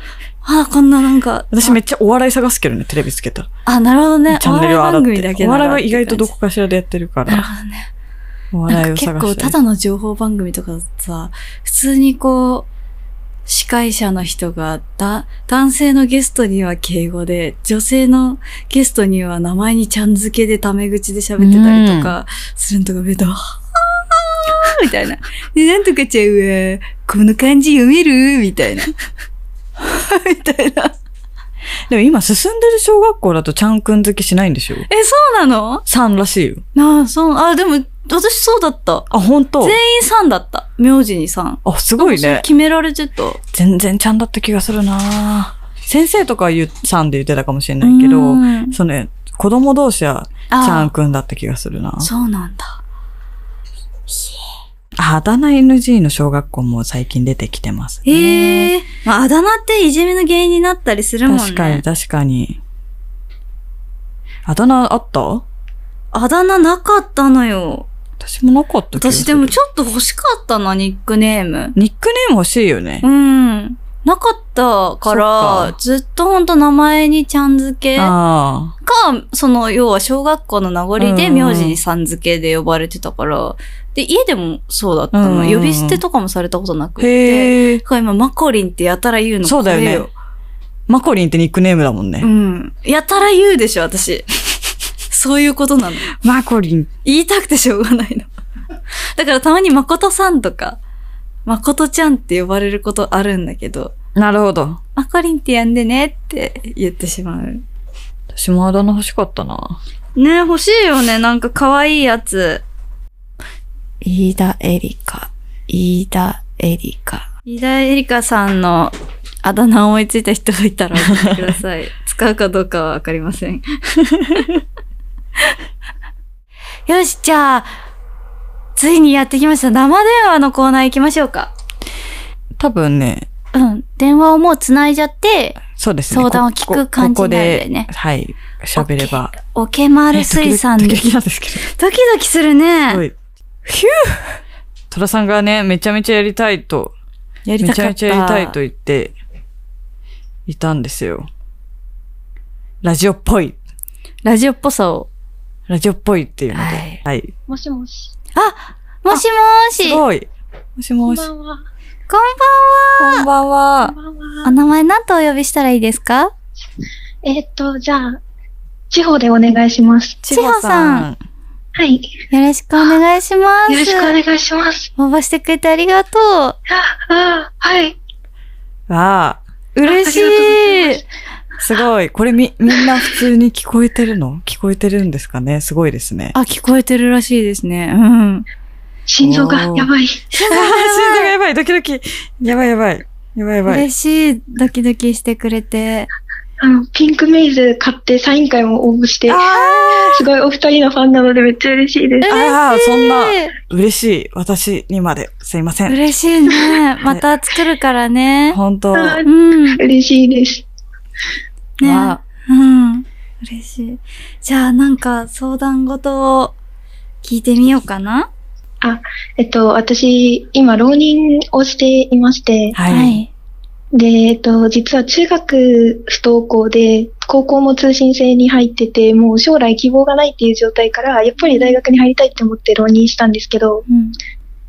まだこんななんか。私めっちゃお笑い探すけどね、テレビつけたら。あ、なるほどね。チャンネルをお笑い番。組だけお笑いは意外とどこかしらでやってるか感じなるら。ほどね。なんか結笑いを探して。構ただの情報番組とかさ、普通にこう、司会者の人が、だ、男性のゲストには敬語で、女性のゲストには名前にちゃん付けでタメ口で喋ってたりとか、するのとか見ると、はぁーみたいな。で、なんとかちゃうわ、この漢字読める？みたいな。みたいな。でも今進んでる小学校だとちゃんくん好きしないんでしょ？え、そうなの ?3 らしいよ。なあ、そう、あ、でも、私そうだった。あ、本当？全員3だった。名字に3。あ、すごいね。決められてた。全然ちゃんだった気がするな先生とかは言う、さんで言ってたかもしれないけど、うんそのね、子供同士はちゃんくんだった気がするな。そうなんだ。あ、あだ名 NG の小学校も最近出てきてますね。へえ。まあ、あだ名っていじめの原因になったりするもんね。確かに、確かに。あだ名あった？あだ名なかったのよ。私もなかった私でもちょっと欲しかったな、ニックネーム。ニックネーム欲しいよねう。ん。なかったかそらっ、かずっとほんと名前にちゃん付けか、あその、要は小学校の名残で名字にさん付けで呼ばれてたから、で、家でもそうだったの。呼び捨てとかもされたことなくあ。て。へえ。だから今、マコリンってやたら言うのそうだよねマコリンってニックネームだもんね。うん。やたら言うでしょ、私。そういうことなの？マコリン。言いたくてしょうがないの。だからたまに誠さんとか、誠ちゃんって呼ばれることあるんだけど、なるほど。マコリンって呼んでねって言ってしまう。私もあだ名欲しかったな。ね欲しいよね。なんか可愛いやつ。飯田エリカ。飯田エリカ。飯田エリカさんのあだ名思いついた人がいたら教えてください。使うかどうかはわかりません。よし、じゃあ、ついにやってきました。生電話のコーナー行きましょうか。多分ね、うん。電話をもう繋いじゃって、そうですね。相談を聞く感じになるんだよねこここはい。喋れば。オケマール水産でえドキドキドキなんですけど。ドキドキするね。はい。ヒュートラさんがね、めちゃめちゃやりたいと、やりたかった。めちゃめちゃやりたいと言っていたんですよ。ラジオっぽい。ラジオっぽさを。ラジオっぽいっていうので。はいはい。もしもし。あもしもーしすごい。もしもし。こんばんは。こんばんはこんばんはこん。ばんおは。名前何とお呼びしたらいいですか？えーっと、じゃあ、地方でお願いします。千穂さん。はい。よろしくお願いします。よろしくお願いします。応募してくれてありがとあ、あ、はい。わあ、う。嬉しいす。すごい。これみ、みんな普通に聞こえてるの？聞こえてるんですかね？すごいですね。あ、聞こえてるらしいですね。うん。心臓がやばい。心臓がやばい。ドキドキ。やばいやばい。やばいやばい。嬉しい。ドキドキしてくれて。あの、ピンクメイズ買ってサイン会も応募して、あすごいお二人のファンなのでめっちゃ嬉しいです。あー、そんな、嬉しい。私にまで。すいませい。ん。嬉しいね。また作るからね。本当うん。嬉しいです。ねわうん。嬉しい。じゃあなんか相談事を聞いてみようかなえっと、私、今、浪人をしていまして、はい。。で、えっと、実は中学不登校で、高校も通信制に入ってて、もう将来希望がないっていう状態から、やっぱり大学に入りたいって思って浪人したんですけど、うん。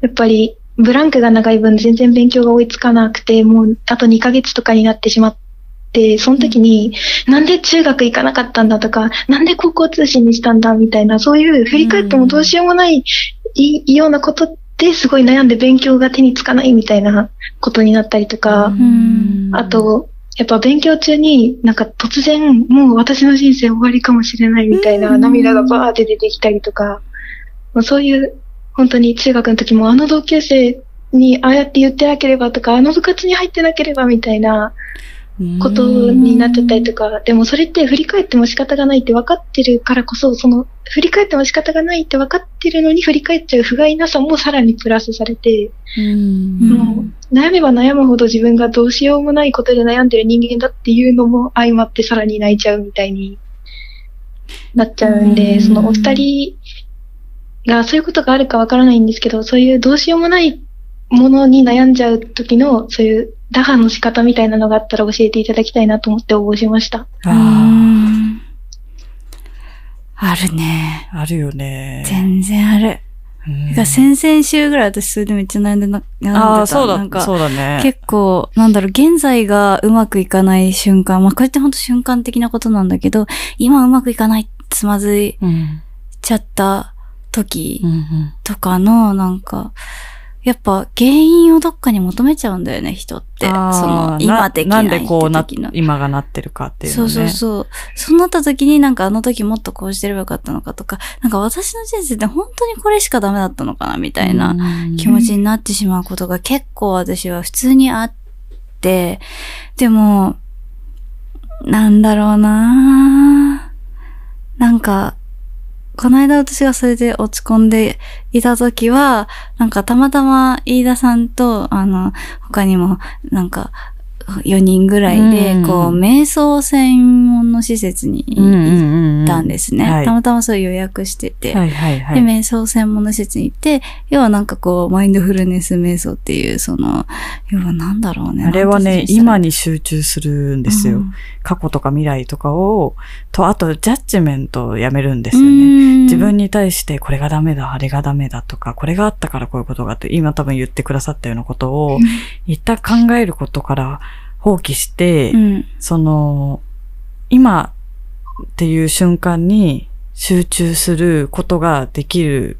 やっぱりブランクが長い分全然勉強が追いつかなくて、もうあと2ヶ月とかになってしまって、その時に、なんで中学行かなかったんだとか、なんで高校通信にしたんだみたいな、そういう振り返ってもどうしようもない、いいようなことってすごい悩んで勉強が手につかないみたいなことになったりとか、ん。あ、と、やっぱ勉強中になんか突然もう私の人生終わりかもしれないみたいな涙がバーって出てきたりとか、もうそういう本当に中学の時もあの同級生にああやって言ってなければとか、あの部活に入ってなければみたいなことになっちゃったりとか、でもそれって振り返っても仕方がないって分かってるからこそ、その振り返っても仕方がないって分かってるのに振り返っちゃう不甲斐なさもさらにプラスされて、うん。もう悩めば悩むほど自分がどうしようもないことで悩んでる人間だっていうのも相まってさらに泣いちゃうみたいになっちゃうんで、うんそのお二人がそういうことがあるかわからないんですけど、そういうどうしようもないものに悩んじゃう時のそういう打破の仕方みたいなのがあったら教えていただきたいなと思って応募しました。うあんあるね。あ、あるよね。全然ある。先々週ぐらい私それでめっちゃ悩んでな、悩んでた。ああ、そうだ、なんかそうだね。結構、なんだろう、現在がうまくいかない瞬間、まあこれって本当瞬間的なことなんだけど、今うまくいかない、つまずいうん。ちゃった時うんうんとかの、なんか、やっぱ原因をどっかに求めちゃうんだよね、人って。そあの、ー今できないななんでこうな今がなってるかっていうそうのね。そうそう。そうなった時になんかあの時もっとこうしてればよかったのかとか、なんか私の人生って本当にこれしかダメだったのかなみたいなうん気持ちになってしまうことが結構私は普通にあって、でも、なんだろうななんか、この間私がそれで落ち込んでいた時は、なんかたまたま飯田さんと、あの、他にも、なんか、4人ぐらいで、うんこう、瞑想専門の施設に行ったんですね。はいたまたまそういう予約してて。はいはいはで、い。瞑想専門の施設に行って、要はなんかこう、マインドフルネス瞑想っていう、その、要はなんだろうね。あれはね、今に集中するんですよ。うん過去とか未来とかを、と、あと、ジャッジメントをやめるんですようね。ん自分に対して、これがダメだ、あれがダメだとか、これがあったからこういうことがあって、今多分言ってくださったようなことを、一旦考えることから放棄して、うん。その、今っていう瞬間に集中することができる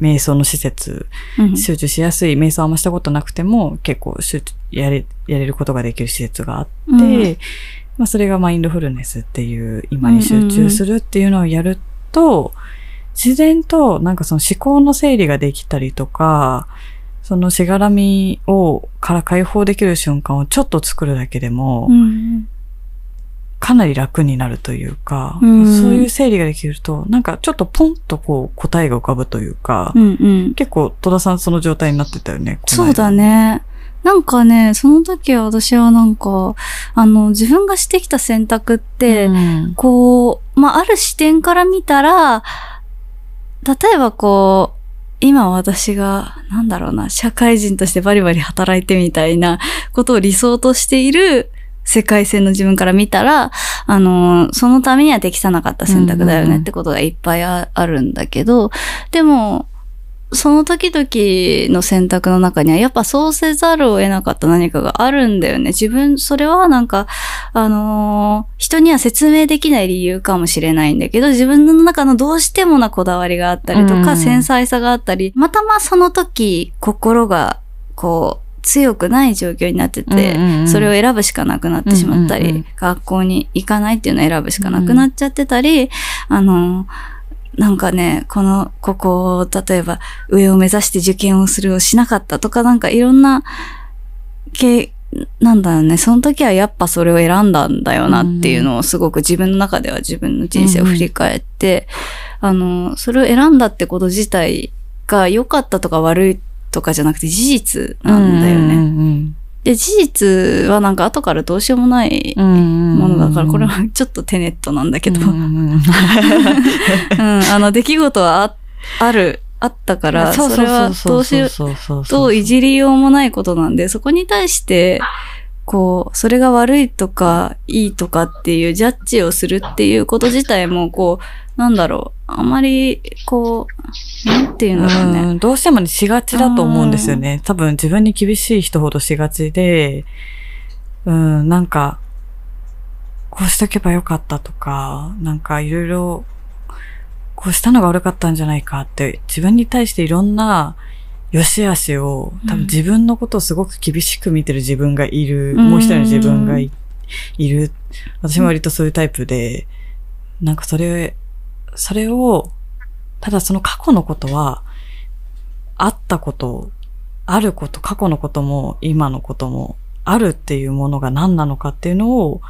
瞑想の施設、うん。集中しやすい、瞑想あんましたことなくても結構集中やれ、やれることができる施設があって、うん。まあそれがマインドフルネスっていう今に集中するっていうのをやると、自然となんかその思考の整理ができたりとか、そのしがらみを、から解放できる瞬間をちょっと作るだけでも、うんかなり楽になるというか、うんそういう整理ができると、なんかちょっとポンとこう答えが浮かぶというか、うんうん。結構戸田さんその状態になってたよね。そうだ。ね。なんかね、その時は私はなんか、あの、自分がしてきた選択って、うんこう、まあ、ある視点から見たら、例えばこう、今私が、なんだろうな、社会人としてバリバリ働いてみたいなことを理想としている世界線の自分から見たら、あの、そのためには適さなかった選択だよねってことがいっぱいああるんだけど、でも、その時々の選択の中には、やっぱそうせざるを得なかった何かがあるんだよね。自分、それはなんか、あのー人には説明できない理由かもしれないんだけど、自分の中のどうしてもなこだわりがあったりとか、うん。繊細さがあったり、またまその時、心が、こう、強くない状況になってて、うんうんうん。それを選ぶしかなくなってしまったり、うんうんうん学校に行かないっていうのを選ぶしかなくなっちゃってたり、あのーなんかね、この、ここを、例えば、上を目指して受験をするをしなかったとか、なんかいろんな、け、なんだろうね、その時はやっぱそれを選んだんだよなっていうのをすごく自分の中では自分の人生を振り返って、あの、それを選んだってこと自体が良かったとか悪いとかじゃなくて事実なんだよね。ね。で、事実はなんか後からどうしようもないもものだから、これはちょっとテネットなんだけど、うんあの、出来事はあある、あったから、それはどうしよういじりようもないことなんで、そこに対して、こう、それが悪いとか、いいとかっていうジャッジをするっていうこと自体も、こう、なんだろう、あまり、こう、なんていうんだろうね。うんどうしてもね、しがちだと思うんですよね。多分自分に厳しい人ほどしがちで、うん、なんか、こうしとけばよかったとか、なんかいろいろ、こうしたのが悪かったんじゃないかって、自分に対していろんな良し悪しを、多分自分のことをすごく厳しく見てる自分がいる、うんもう一人の自分がいいる。私も割とそういうタイプで、なんかそれ、それを、ただその過去のことは、あったこと、あること、過去のことも今のことも、あるっていうものが何なのかっていうのを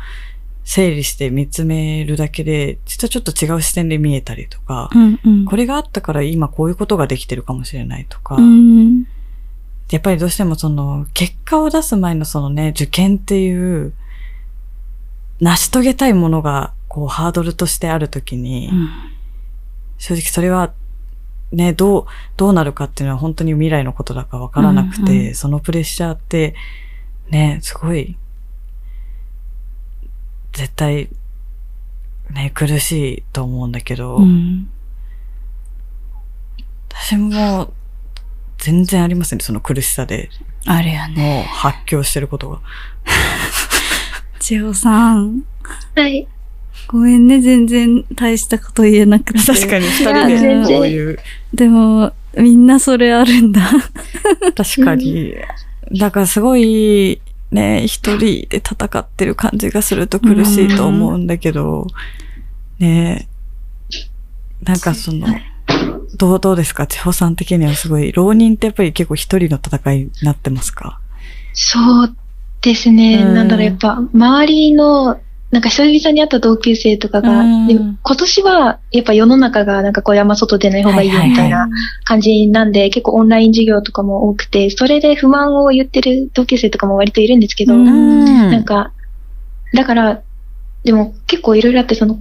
整理して見つめるだけで、実はちょっと違う視点で見えたりとか、うんうん。これがあったから今こういうことができてるかもしれないとか、うん。やっぱりどうしてもその結果を出す前のそのね、受験っていう、成し遂げたいものがこうハードルとしてあるときに、正直それはね、どう、どうなるかっていうのは本当に未来のことだかわからなくて、うんうそのプレッシャーって、ね、すごい、絶対、ね、苦しいと思うんだけど、うん。私私も全然ありますね、その苦しさで。あるよね。もう発狂してることが。千代さん。はい。ごめんね、全然大したこと言えなくて。確かに二人でこういう、でも、みんなそれあるんだ。確かに。だからすごい、ね、一人で戦ってる感じがすると苦しいと思うんだけど、ね、なんかその、どう、どうですか？千穂さん的にはすごい、浪人ってやっぱり結構一人の戦いになってますか？そうですね。うんなんだろう、やっぱ、周りの、なんか久々に会った同級生とかが、うん。今年は、やっぱ世の中がなんかこう山外出ない方がいいよみたいな感じなんで、結構オンライン授業とかも多くて、それで不満を言ってる同級生とかも割といるんですけど、うん。なんか、だから、でも結構いろいろあって、その、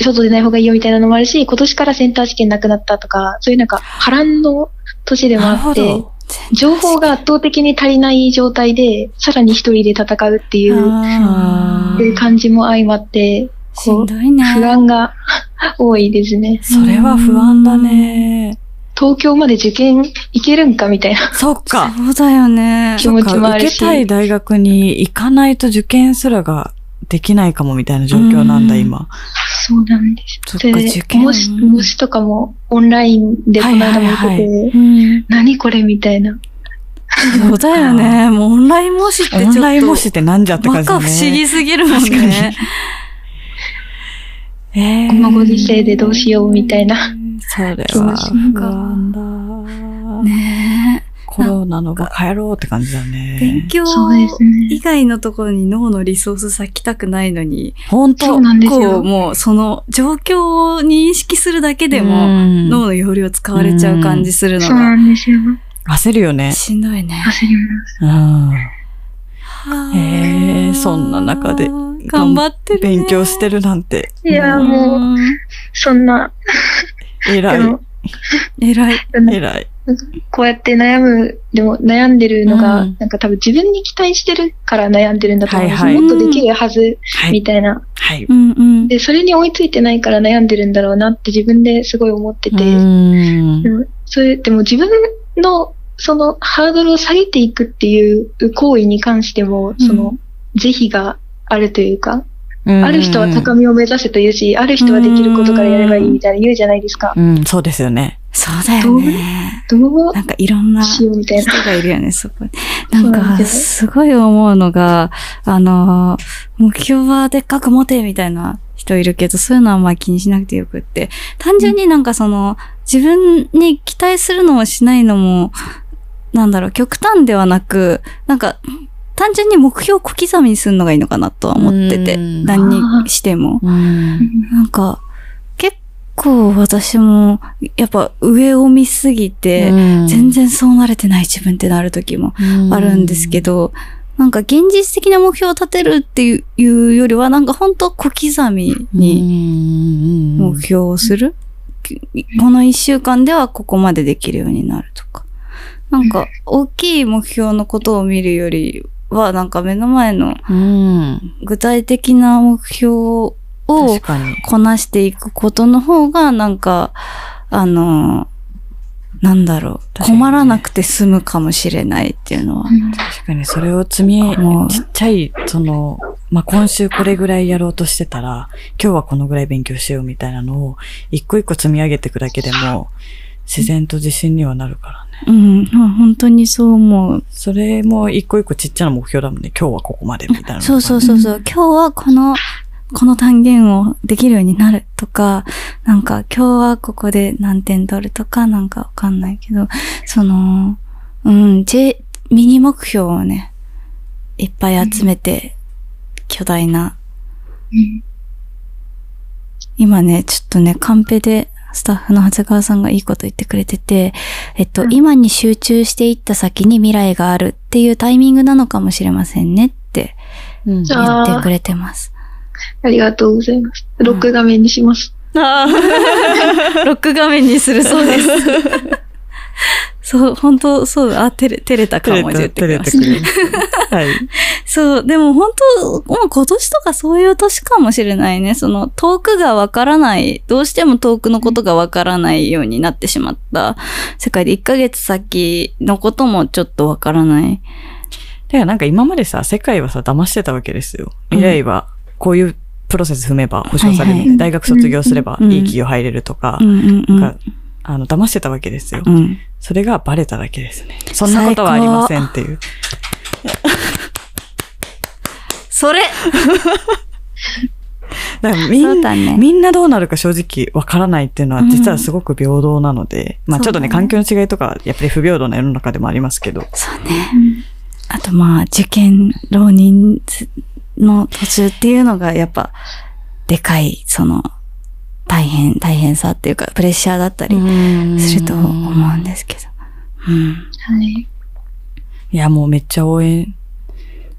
外出ない方がいいよみたいなのもあるし、今年からセンター試験なくなったとか、そういうなんか波乱の年でもあって。情報が圧倒的に足りない状態で、さらに一人で戦うっていうあー感じも相まって、しこう、んどいね。不安が 多いですね。それは不安だね。東京まで受験行けるんかみたいな。そっか。そうだよね。気持ちもあるし受けたい大学に行かないと受験すらができないかもみたいな状況なんだ、うん今。そうなんです。そっか、で受験。模試、模試とかもオンラインでこの間も受けて。何これみたいな。そうだよね。もうオンライン模試って。オンライン模試ってなんじゃって感じだね。不思議すぎるもんね。えーこのご時世でどうしようみたいな。それは気持ち不安だ。ねコロナの場帰ろうって感じだえ。ね。勉強そうですね。以外のところに脳のリソース割きたくないのに、本当そうなんですこうよ。もうその状況を認識するだけでうもん脳の容量使われちゃう感じするのそうながんですよ。焦るよね。しんどいね。焦ります。うん。へへえそんな中で頑張ってるね。勉強してるなんて。いや、うんもう、そんな、偉い。偉い。偉い。こうやって悩む、でも悩んでるのが、うんなんか多分自分に期待してるから悩んでるんだと思うんです、はいはいもっとできるはず、はい。みたいな。はい。うんうん。で、それに追いついてないから悩んでるんだろうなって自分ですごい思ってて、うんでもそれ、でも自分のそのハードルを下げていくっていう行為に関しても、その、是非があるというか、ある人は高みを目指せと言うし、ある人はできることからやればいいみたいな言うじゃないですか。うん、そうですよね。そうだよね。どう？なんかいろんな人な。がいるよね、そこに。なんか、すごい思うのが、あの、目標はでっかく持てみたいな人いるけど、そういうのはあんまり気にしなくてよくって。単純になんかその、自分に期待するのもしないのも、なんだろう、極端ではなく、なんか、単純に目標を小刻みにするのがいいのかなとは思ってて、うん何にしても。うん。なんか、結構私も、やっぱ上を見すぎて、全然そうなれてない自分ってなる時もあるんですけど、なんか現実的な目標を立てるっていうよりは、なんか本当小刻みにに目標をする。この一週間ではここまでできるようになるとか。なんか大きい目標のことを見るよりは、なんか目の前のうん。具体的な目標を。こなしていくことの方が、なんか、あの、なんだろう、困らなくて済むかもしれないっていうのは。確かにそれを積みもう、ちっちゃい、その、まあ、今週これぐらいやろうとしてたら、今日はこのぐらい勉強しようみたいなのを、一個一個積み上げていくだけでも、自然と自信にはなるからね。うん、本当にそう思う。それも一個一個ちっちゃな目標だもんね。今日はここまでみたいな。そうそうそうそう。今日はこの、この単元をできるようになるとか、なんか今日はここで何点取るとかなんかわかんないけど、その、うん、J、ミニ目標をね、いっぱい集めて、巨大な、うん今ね、ちょっとね、カンペでスタッフの長谷川さんがいいこと言ってくれてて、えっと、うん今に集中していった先に未来があるっていうタイミングなのかもしれませんねって言ってくれてます。ありがとうございます。ロック画面にします。あロック画面にするそうです。そう、本当そう、あ、照れ、照れたかも言って照れくれましてた。はい。そう、でも本当、もう今年とかそういう年かもしれないね。その遠くがわからない、どうしても遠くのことがわからないようになってしまった世界で1ヶ月先のこともちょっとわからない。てかなんか今までさ、世界はさ、騙してたわけですよ。未来はこういうプロセス踏めば保証される、はいはい大学卒業すればうんいい企業入れるとか、うんうんうん。なんかあの、騙してたわけですよ。うん。それがバレただけですね。そんなことはありませんっていう。それ だからみんね。みんなどうなるか正直わからないっていうのは実はすごく平等なので、まあちょっとね、ね環境の違いとか、やっぱり不平等な世の中でもありますけど。そうね。あとまあ、受験浪人の途中っていうのがやっぱ、でかい、その、大変、大変さっていうか、プレッシャーだったりすると思うんですけど。うん。はい。いや、もうめっちゃ応援、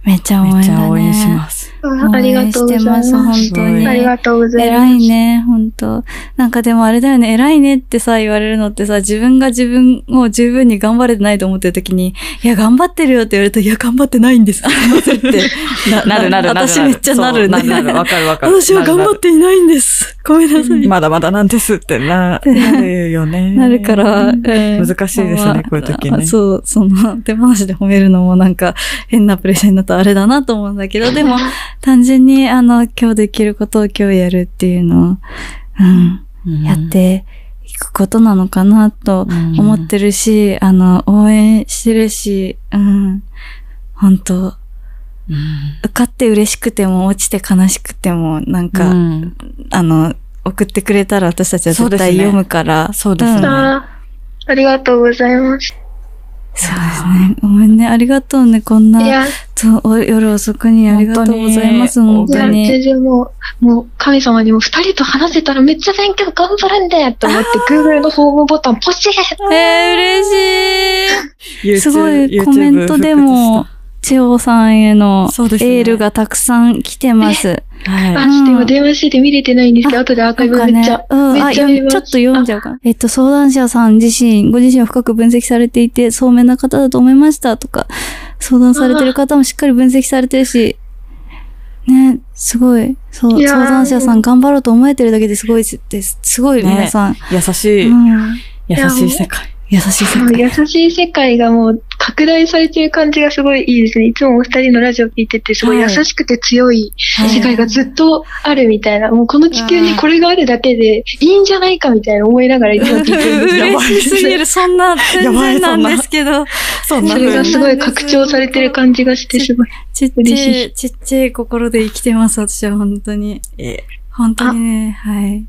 めっちゃ応援だね。めっちゃ応援します。あありがとうございます。本当にありがとうございます。偉いね、本当なんかでもあれだよね、偉いねってさ、言われるのってさ、自分が自分を十分に頑張れてないと思ってる時に、いや、頑張ってるよって言われると、いや、頑張ってないんです。って。なるなるなる。私めっちゃなるね。なる。わかるわかる。私は頑張っていないんです。ごめんなさい。まだまだなんですってな、なるよね。なるから、えー難しいですねまあこういう時ねあそう、その、手放しで褒めるのもなんか変なプレッシャーになったらあれだなと思うんだけど、でも、単純に、あの、今日できることを今日やるっていうのを、うん、うん。やっていくことなのかなとうん思ってるし、あの、応援してるし、うん、本当うん。受かって嬉しくても落ちて悲しくても、なんか、うん。あの、送ってくれたら私たちは絶対読むから。そうですね。ありがとうございます。そうですね。ごめんね。ありがとうね。こんな、夜遅くにありがとうございます。本当に。全然もう、もう神様にも二人と話せたらめっちゃ勉強頑張るんだよと思って、Google のフォームボタンポチッえー、嬉しい。すごいコメントでも、千代さんへのエールがたくさん来てます。はい。あ、ちょっと今電話してて見れてないんですけど、後でアーカイブめっちゃ、うん、めあ、っちゃ見ます。よちょっと読んじゃうかな。えっと、相談者さん自身、ご自身を深く分析されていて、聡明な方だと思いましたとか、相談されてる方もしっかり分析されてるし、ね、すごい、そう、相談者さん頑張ろうと思えてるだけですごいです。すごいね皆さん。優しい、うん、優しい世界。優しい世界。優しい世界がもう拡大されてる感じがすごいいいですね。いつもお二人のラジオ聞いてて、すごい優しくて強い世界がずっとあるみたいな、もうこの地球にこれがあるだけでいいんじゃないかみたいな思いながらいつも聞いてるんですよ。嬉しすぎる、そんな、全然なんですけど。そんなそれがすごい拡張されてる感じがして、すごい。ちっち嬉しゃい、ちっちゃい心で生きてます、私は本当に。え本当にね、はい。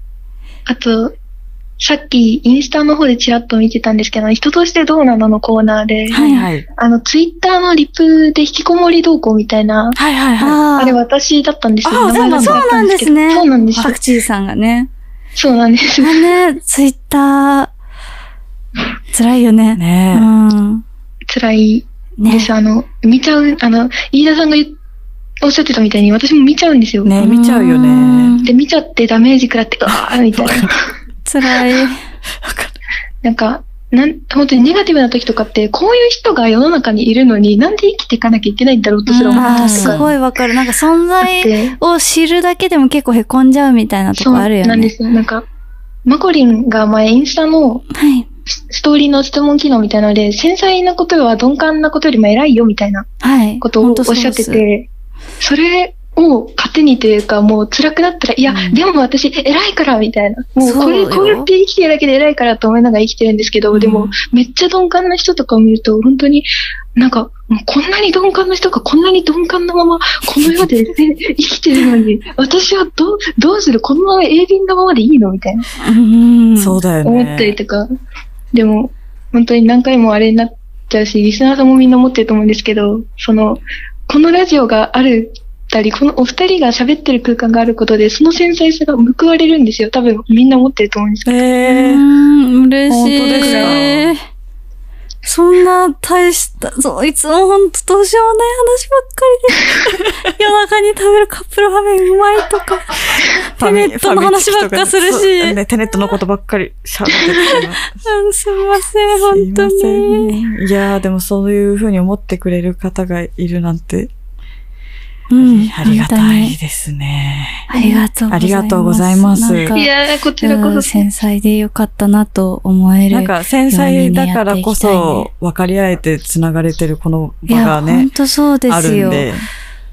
あと、さっきインスタの方でチラッと見てたんですけど、人としてどうなののコーナーで、はいはい。あの、ツイッターのリプで引きこもり動向みたいな、はいはいはい。ああれ私だったんですよ。あそうなんですね。そうなんですよパ。クチーさんがね。そうなんです。あね、ツイッター、辛いよね。ねねうん。辛いねです。あの、見ちゃう、あの、飯田さんが言っおっしゃってたみたいに私も見ちゃうんですよ。え。ね見ちゃうよね。で、見ちゃってダメージ食らって、あーみたいな。辛い。なんか、なん、本当にネガティブな時とかって、こういう人が世の中にいるのに、なんで生きていかなきゃいけないんだろうとすら思った時とかごいわかる。なんか存在て、を知るだけでも結構凹んじゃうみたいなとそうこあるよね。なんですよ。なんか、マコリンが前インスタのはい。ストーリーの質問機能みたいなので、繊細なことは鈍感なことよりも偉いよみたいなはい。ことをおっしゃってです。て、それを糧にというか、もう辛くなったら、いや、うんでも私偉いからみたいな。もうこれ、そうよこうやって生きてるだけで偉いからと思いながら生きてるんですけど、でも、めっちゃ鈍感な人とかを見ると、本当に、なんか、もうこんなに鈍感な人がこんなに鈍感なまま、この世で、ね、生きてるのに、私はどう、どうするこのまま鋭敏なままでいいのみたいな。うん。そうだよね。思ったりとか。でも、本当に何回もあれになっちゃうし、リスナーさんもみんな思ってると思うんですけど、その、このラジオがあるたり、このお二人が喋ってる空間があることで、その繊細さが報われるんですよ。多分みんな思ってると思うんですけど。うえーん、嬉しい。本当ですそんな大した、そう、いつもほんとどうしようもない話ばっかりで、夜中に食べるカップラーメンうまいとか、テネットの話ばっかするし、ね、テネットのことばっかり喋ってきてます。うんすみません、本当に。ね。いやー、でもそういうふうに思ってくれる方がいるなんて、うんありがたいですね。ありがとうございます。ありがとうございますなんかいやー、こちらこそ。うん繊細でよかったなと思える。なんか繊細だからこそ分かり合えて繋がれてるこのいや、場がね本、当そうであすよ。るんで。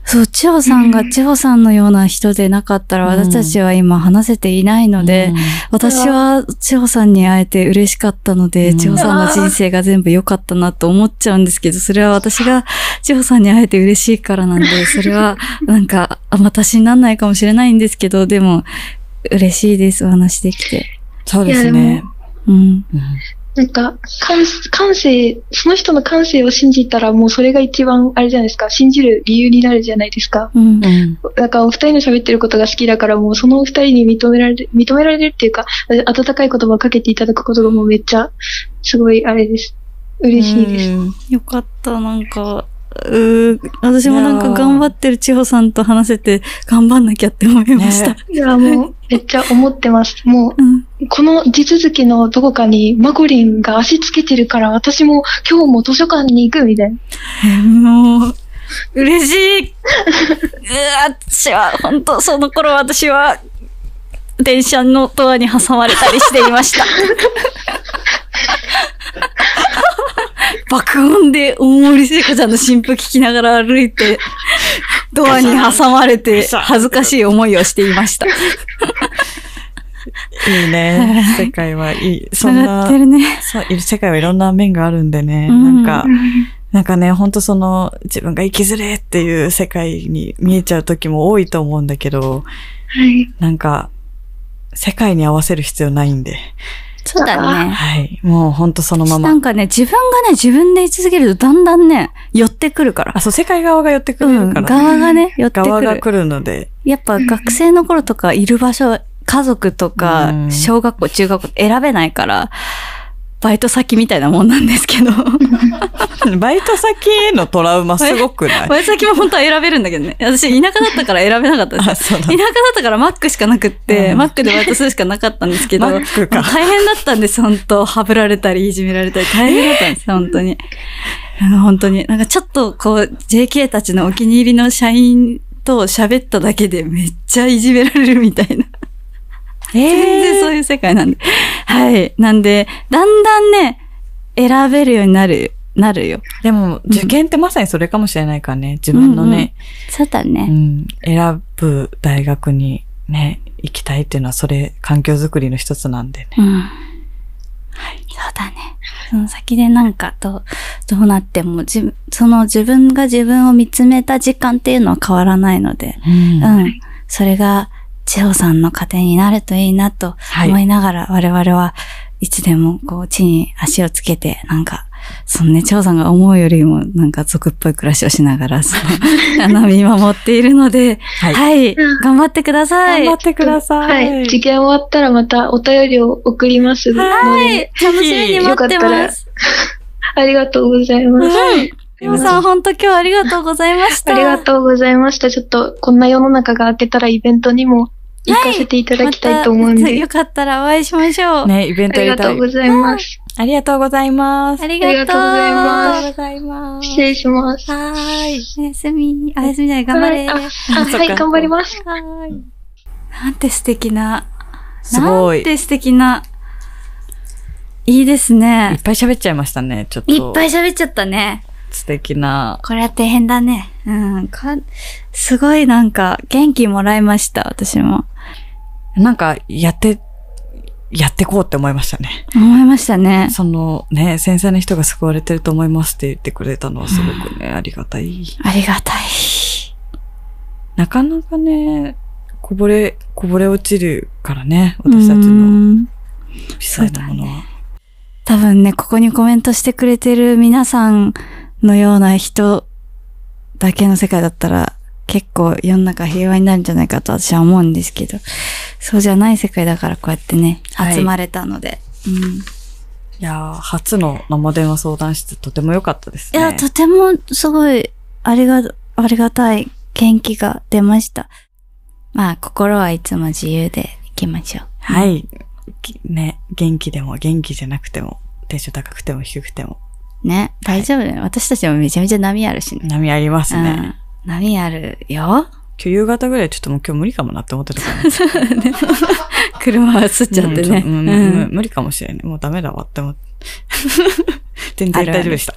そう、千穂さんがうん千穂さんのような人でなかったら、うん私たちは今話せていないので、うん私は千穂さんに会えて嬉しかったので、うん千穂さんの人生が全部良かったなと思っちゃうんですけど、それは私が千穂さんに会えて嬉しいからなんで、それはなんか、あ私になんないかもしれないんですけど、でも、嬉しいです、お話できて。そうですねで。うん。うんなんか、感、感性、その人の感性を信じたらもうそれが一番、あれじゃないですか、信じる理由になるじゃないですか。うん。うんなんかお二人の喋ってることが好きだからもうそのお二人に認められる、認められるっていうか、温かい言葉をかけていただくことがもうめっちゃ、すごいあれです。嬉しいです。うんよかった、なんか、私もなんか頑張ってる千穂さんと話せて頑張んなきゃって思いました。ねいや、もう、めっちゃ思ってます。もうん。う、この地続きのどこかにマゴリンが足つけてるから私も今日も図書館に行くみたいな。もう、嬉しい。うわ、私は、本当その頃私は、電車のドアに挟まれたりしていました。爆音で大森聖子ちゃんの新婦聞きながら歩いて、ドアに挟まれて恥ずかしい思いをしていました。いいね。世界はいい。そんなね。そう、世界はいろんな面があるんでね。うんなんか、なんかね、ほんとその、自分が生きづれっていう世界に見えちゃう時も多いと思うんだけど、はい。なんか、世界に合わせる必要ないんで。そうだね。はい。もうほんとそのまま。なんかね、自分がね、自分で居続けるとだんだんね、寄ってくるからあ、。そう、世界側が寄ってくるから。側がね、寄ってくる。側が来るので。やっぱ学生の頃とかいる場所、家族とうか、ん小学校、中学校選べないから、バイト先みたいなもんなんですけど。バイト先へのトラウマすごくない？バイト先も本当は選べるんだけどね。私、田舎だったから選べなかったです田舎だったからマックしかなくって、うんマックでバイトするしかなかったんですけど、大変だったんです、本当はぶられたり、いじめられたり、大変だったんです、本当に。あの本当に。なんかちょっとこう、JK たちのお気に入りの社員と喋っただけでめっちゃいじめられるみたいな。全然そういう世界なんで。はい。なんで、だんだんね、選べるようになる、なるよ。でも、受験ってまさにそれかもしれないからね。自分のね、そうだうね。ん、選ぶ大学にね、行きたいっていうのは、それ、環境づくりの一つなんでね。うん。はい。そうだね。その先でなんか、どう、どうなっても、じ、その自分が自分を見つめた時間っていうのは変わらないので、うんうん。それが、千穂さんの糧になるといいなとはい思いながら、我々はいつでもこう地に足をつけて、なんか、そのね、千穂さんが思うよりもなんか俗っぽい暮らしをしながら、その、あの、見守っているので、はいはい、うん頑張ってください。頑張ってくださ。はいい。受験終わったらまたお便りを送りますので、はい、楽しみに待ってます。ありがとうございます。千穂さん、本当今日はありがとうございました。ありがとうございました。ちょっと、こんな世の中が明けたらイベントにも行かせていただきたいと思うんで、またよかったらお会いしましょう。ね、イベンありトやりたい。がとうございます。ありがとうございますあ。りがとう。ありがとうございますざいます失礼します。はーい。おやすみ。おやすみない。頑張れ。はい、あはあはい、頑張ります。ーい。なんて素敵な。すごい。なんて素敵な。いいですいねっ。ぱい喋っちゃいましたね。ちょっと。いっぱい喋っちゃったね。素敵な。これは大変だね。うん。かすごいなんか元気もらいました、私も。なんか、やって、やってこうって思いましたね。思いましたね。そのね、繊細な人が救われてると思いますって言ってくれたのはすごくね、ありがたい。ありがたい。なかなかね、こぼれ、こぼれ落ちるからね、私たちうのん微細なものは。多分ね、ここにコメントしてくれてる皆さんのような人だけの世界だったら結構世の中平和になるんじゃないかと私は思うんですけど、そうじゃない世界だからこうやってね、はい集まれたので。うん。いやー初の生電話相談室とても良かったですね。いや、とてもすごい、ありが、ありがたい元気が出ました。まあ、心はいつも自由でいきましょう。はい。きね、元気でも元気じゃなくても、テンション高くても低くても、ね、大丈夫だよ。私たちもめちゃめちゃ波あるしね。波ありますね。うん。波あるよ。今日夕方ぐらいちょっともう今日無理かもなって思ってたから ね。車は映っちゃってね。うんうんうんむ無理かもしれない。もうダメだわって思って。全然大丈夫でした。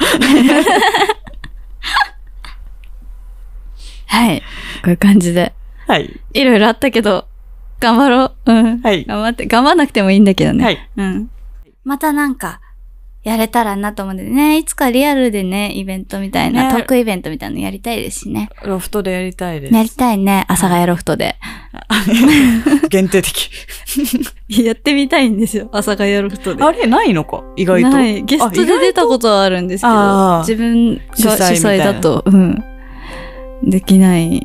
はい。こういう感じで。はい。いろいろあったけど、頑張ろう。うん。はい頑張って、頑張んなくてもいいんだけどね。はい。うん。またなんか、やれたらなと思うんでね、いつかリアルでね、イベントみたいな、ねトークイベントみたいなのやりたいですしね。ロフトでやりたいです。やりたいね、阿佐ヶ谷ロフトで。限定的。やってみたいんですよ、阿佐ヶ谷ロフトで。あれないのか？意外と。ない。ゲストで出たことはあるんですけど、自分が主主催だと、うん。できない、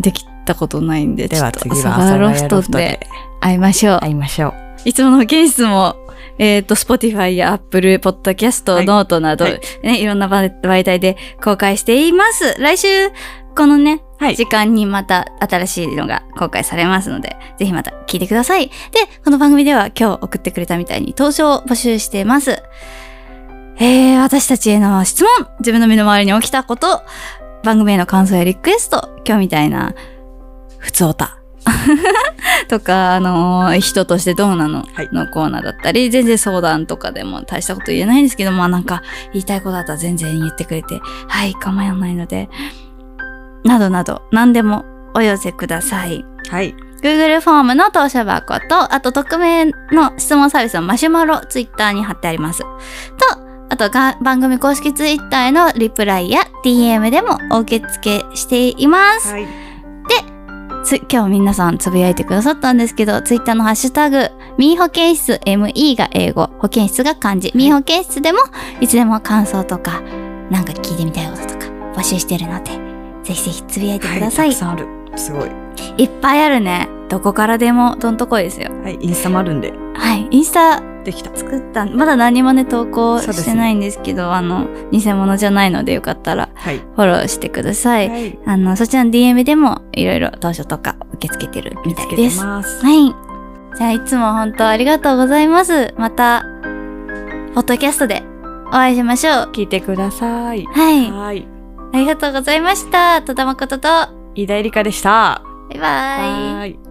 できたことないんで、では次はちょっと阿佐ヶ谷ロフトで会いましょう。会いましょう。いつもの保健室も、えっ、と、Spotify や Apple Podcast、はいノートなど、はいね、いろんな媒媒体で公開しています。来週、このね、はい時間にまた新しいのが公開されますので、ぜひまた聞いてください。で、この番組では今日送ってくれたみたいに投書を募集しています。えー、私たちへの質問、自分の身の回りに起きたこと、番組への感想やリクエスト、今日みたいな、ふつおた。とか、あのー人としてどうなの、はいのコーナーだったり、全然相談とかでも大したこと言えないんですけど、まあなんか言いたいことだったら全然言ってくれて、はい、構わないので、などなど、何でもお寄せください。はい。Google フォームの当社箱と、あと匿名の質問サービスのマシュマロ、ツイッターに貼ってあります。と、あとが番組公式ツイッターへのリプライや DM でもお受け付けしています。はい。つ今日皆さんつぶやいてくださったんですけど、ツイッターのハッシュタグ、ミー保健室、ME が英語、保健室が漢字、ミー保健室でも、いつでも感想とか、なんか聞いてみたいこととか、募集してるので、ぜひぜひつぶやいてください。い、たくさんある。すごい。っぱいあるね。どこからでもどんとこいですよ。はい。インスタもあるんで、はい。インスタできた。作った、まだ何もね、投稿してないんですけど、あの、偽物じゃないのでよかったらはい。フォローしてください。はい。あの、そちらの DM でもいろいろ当初とか受け付けてるみたいです。はい。じゃあ、いつも本当ありがとうございます。また、ポッドキャストでお会いしましょう。聞いてください。はい。はい。ありがとうございました。戸田誠と、飯田絵梨香でした。バイバイ。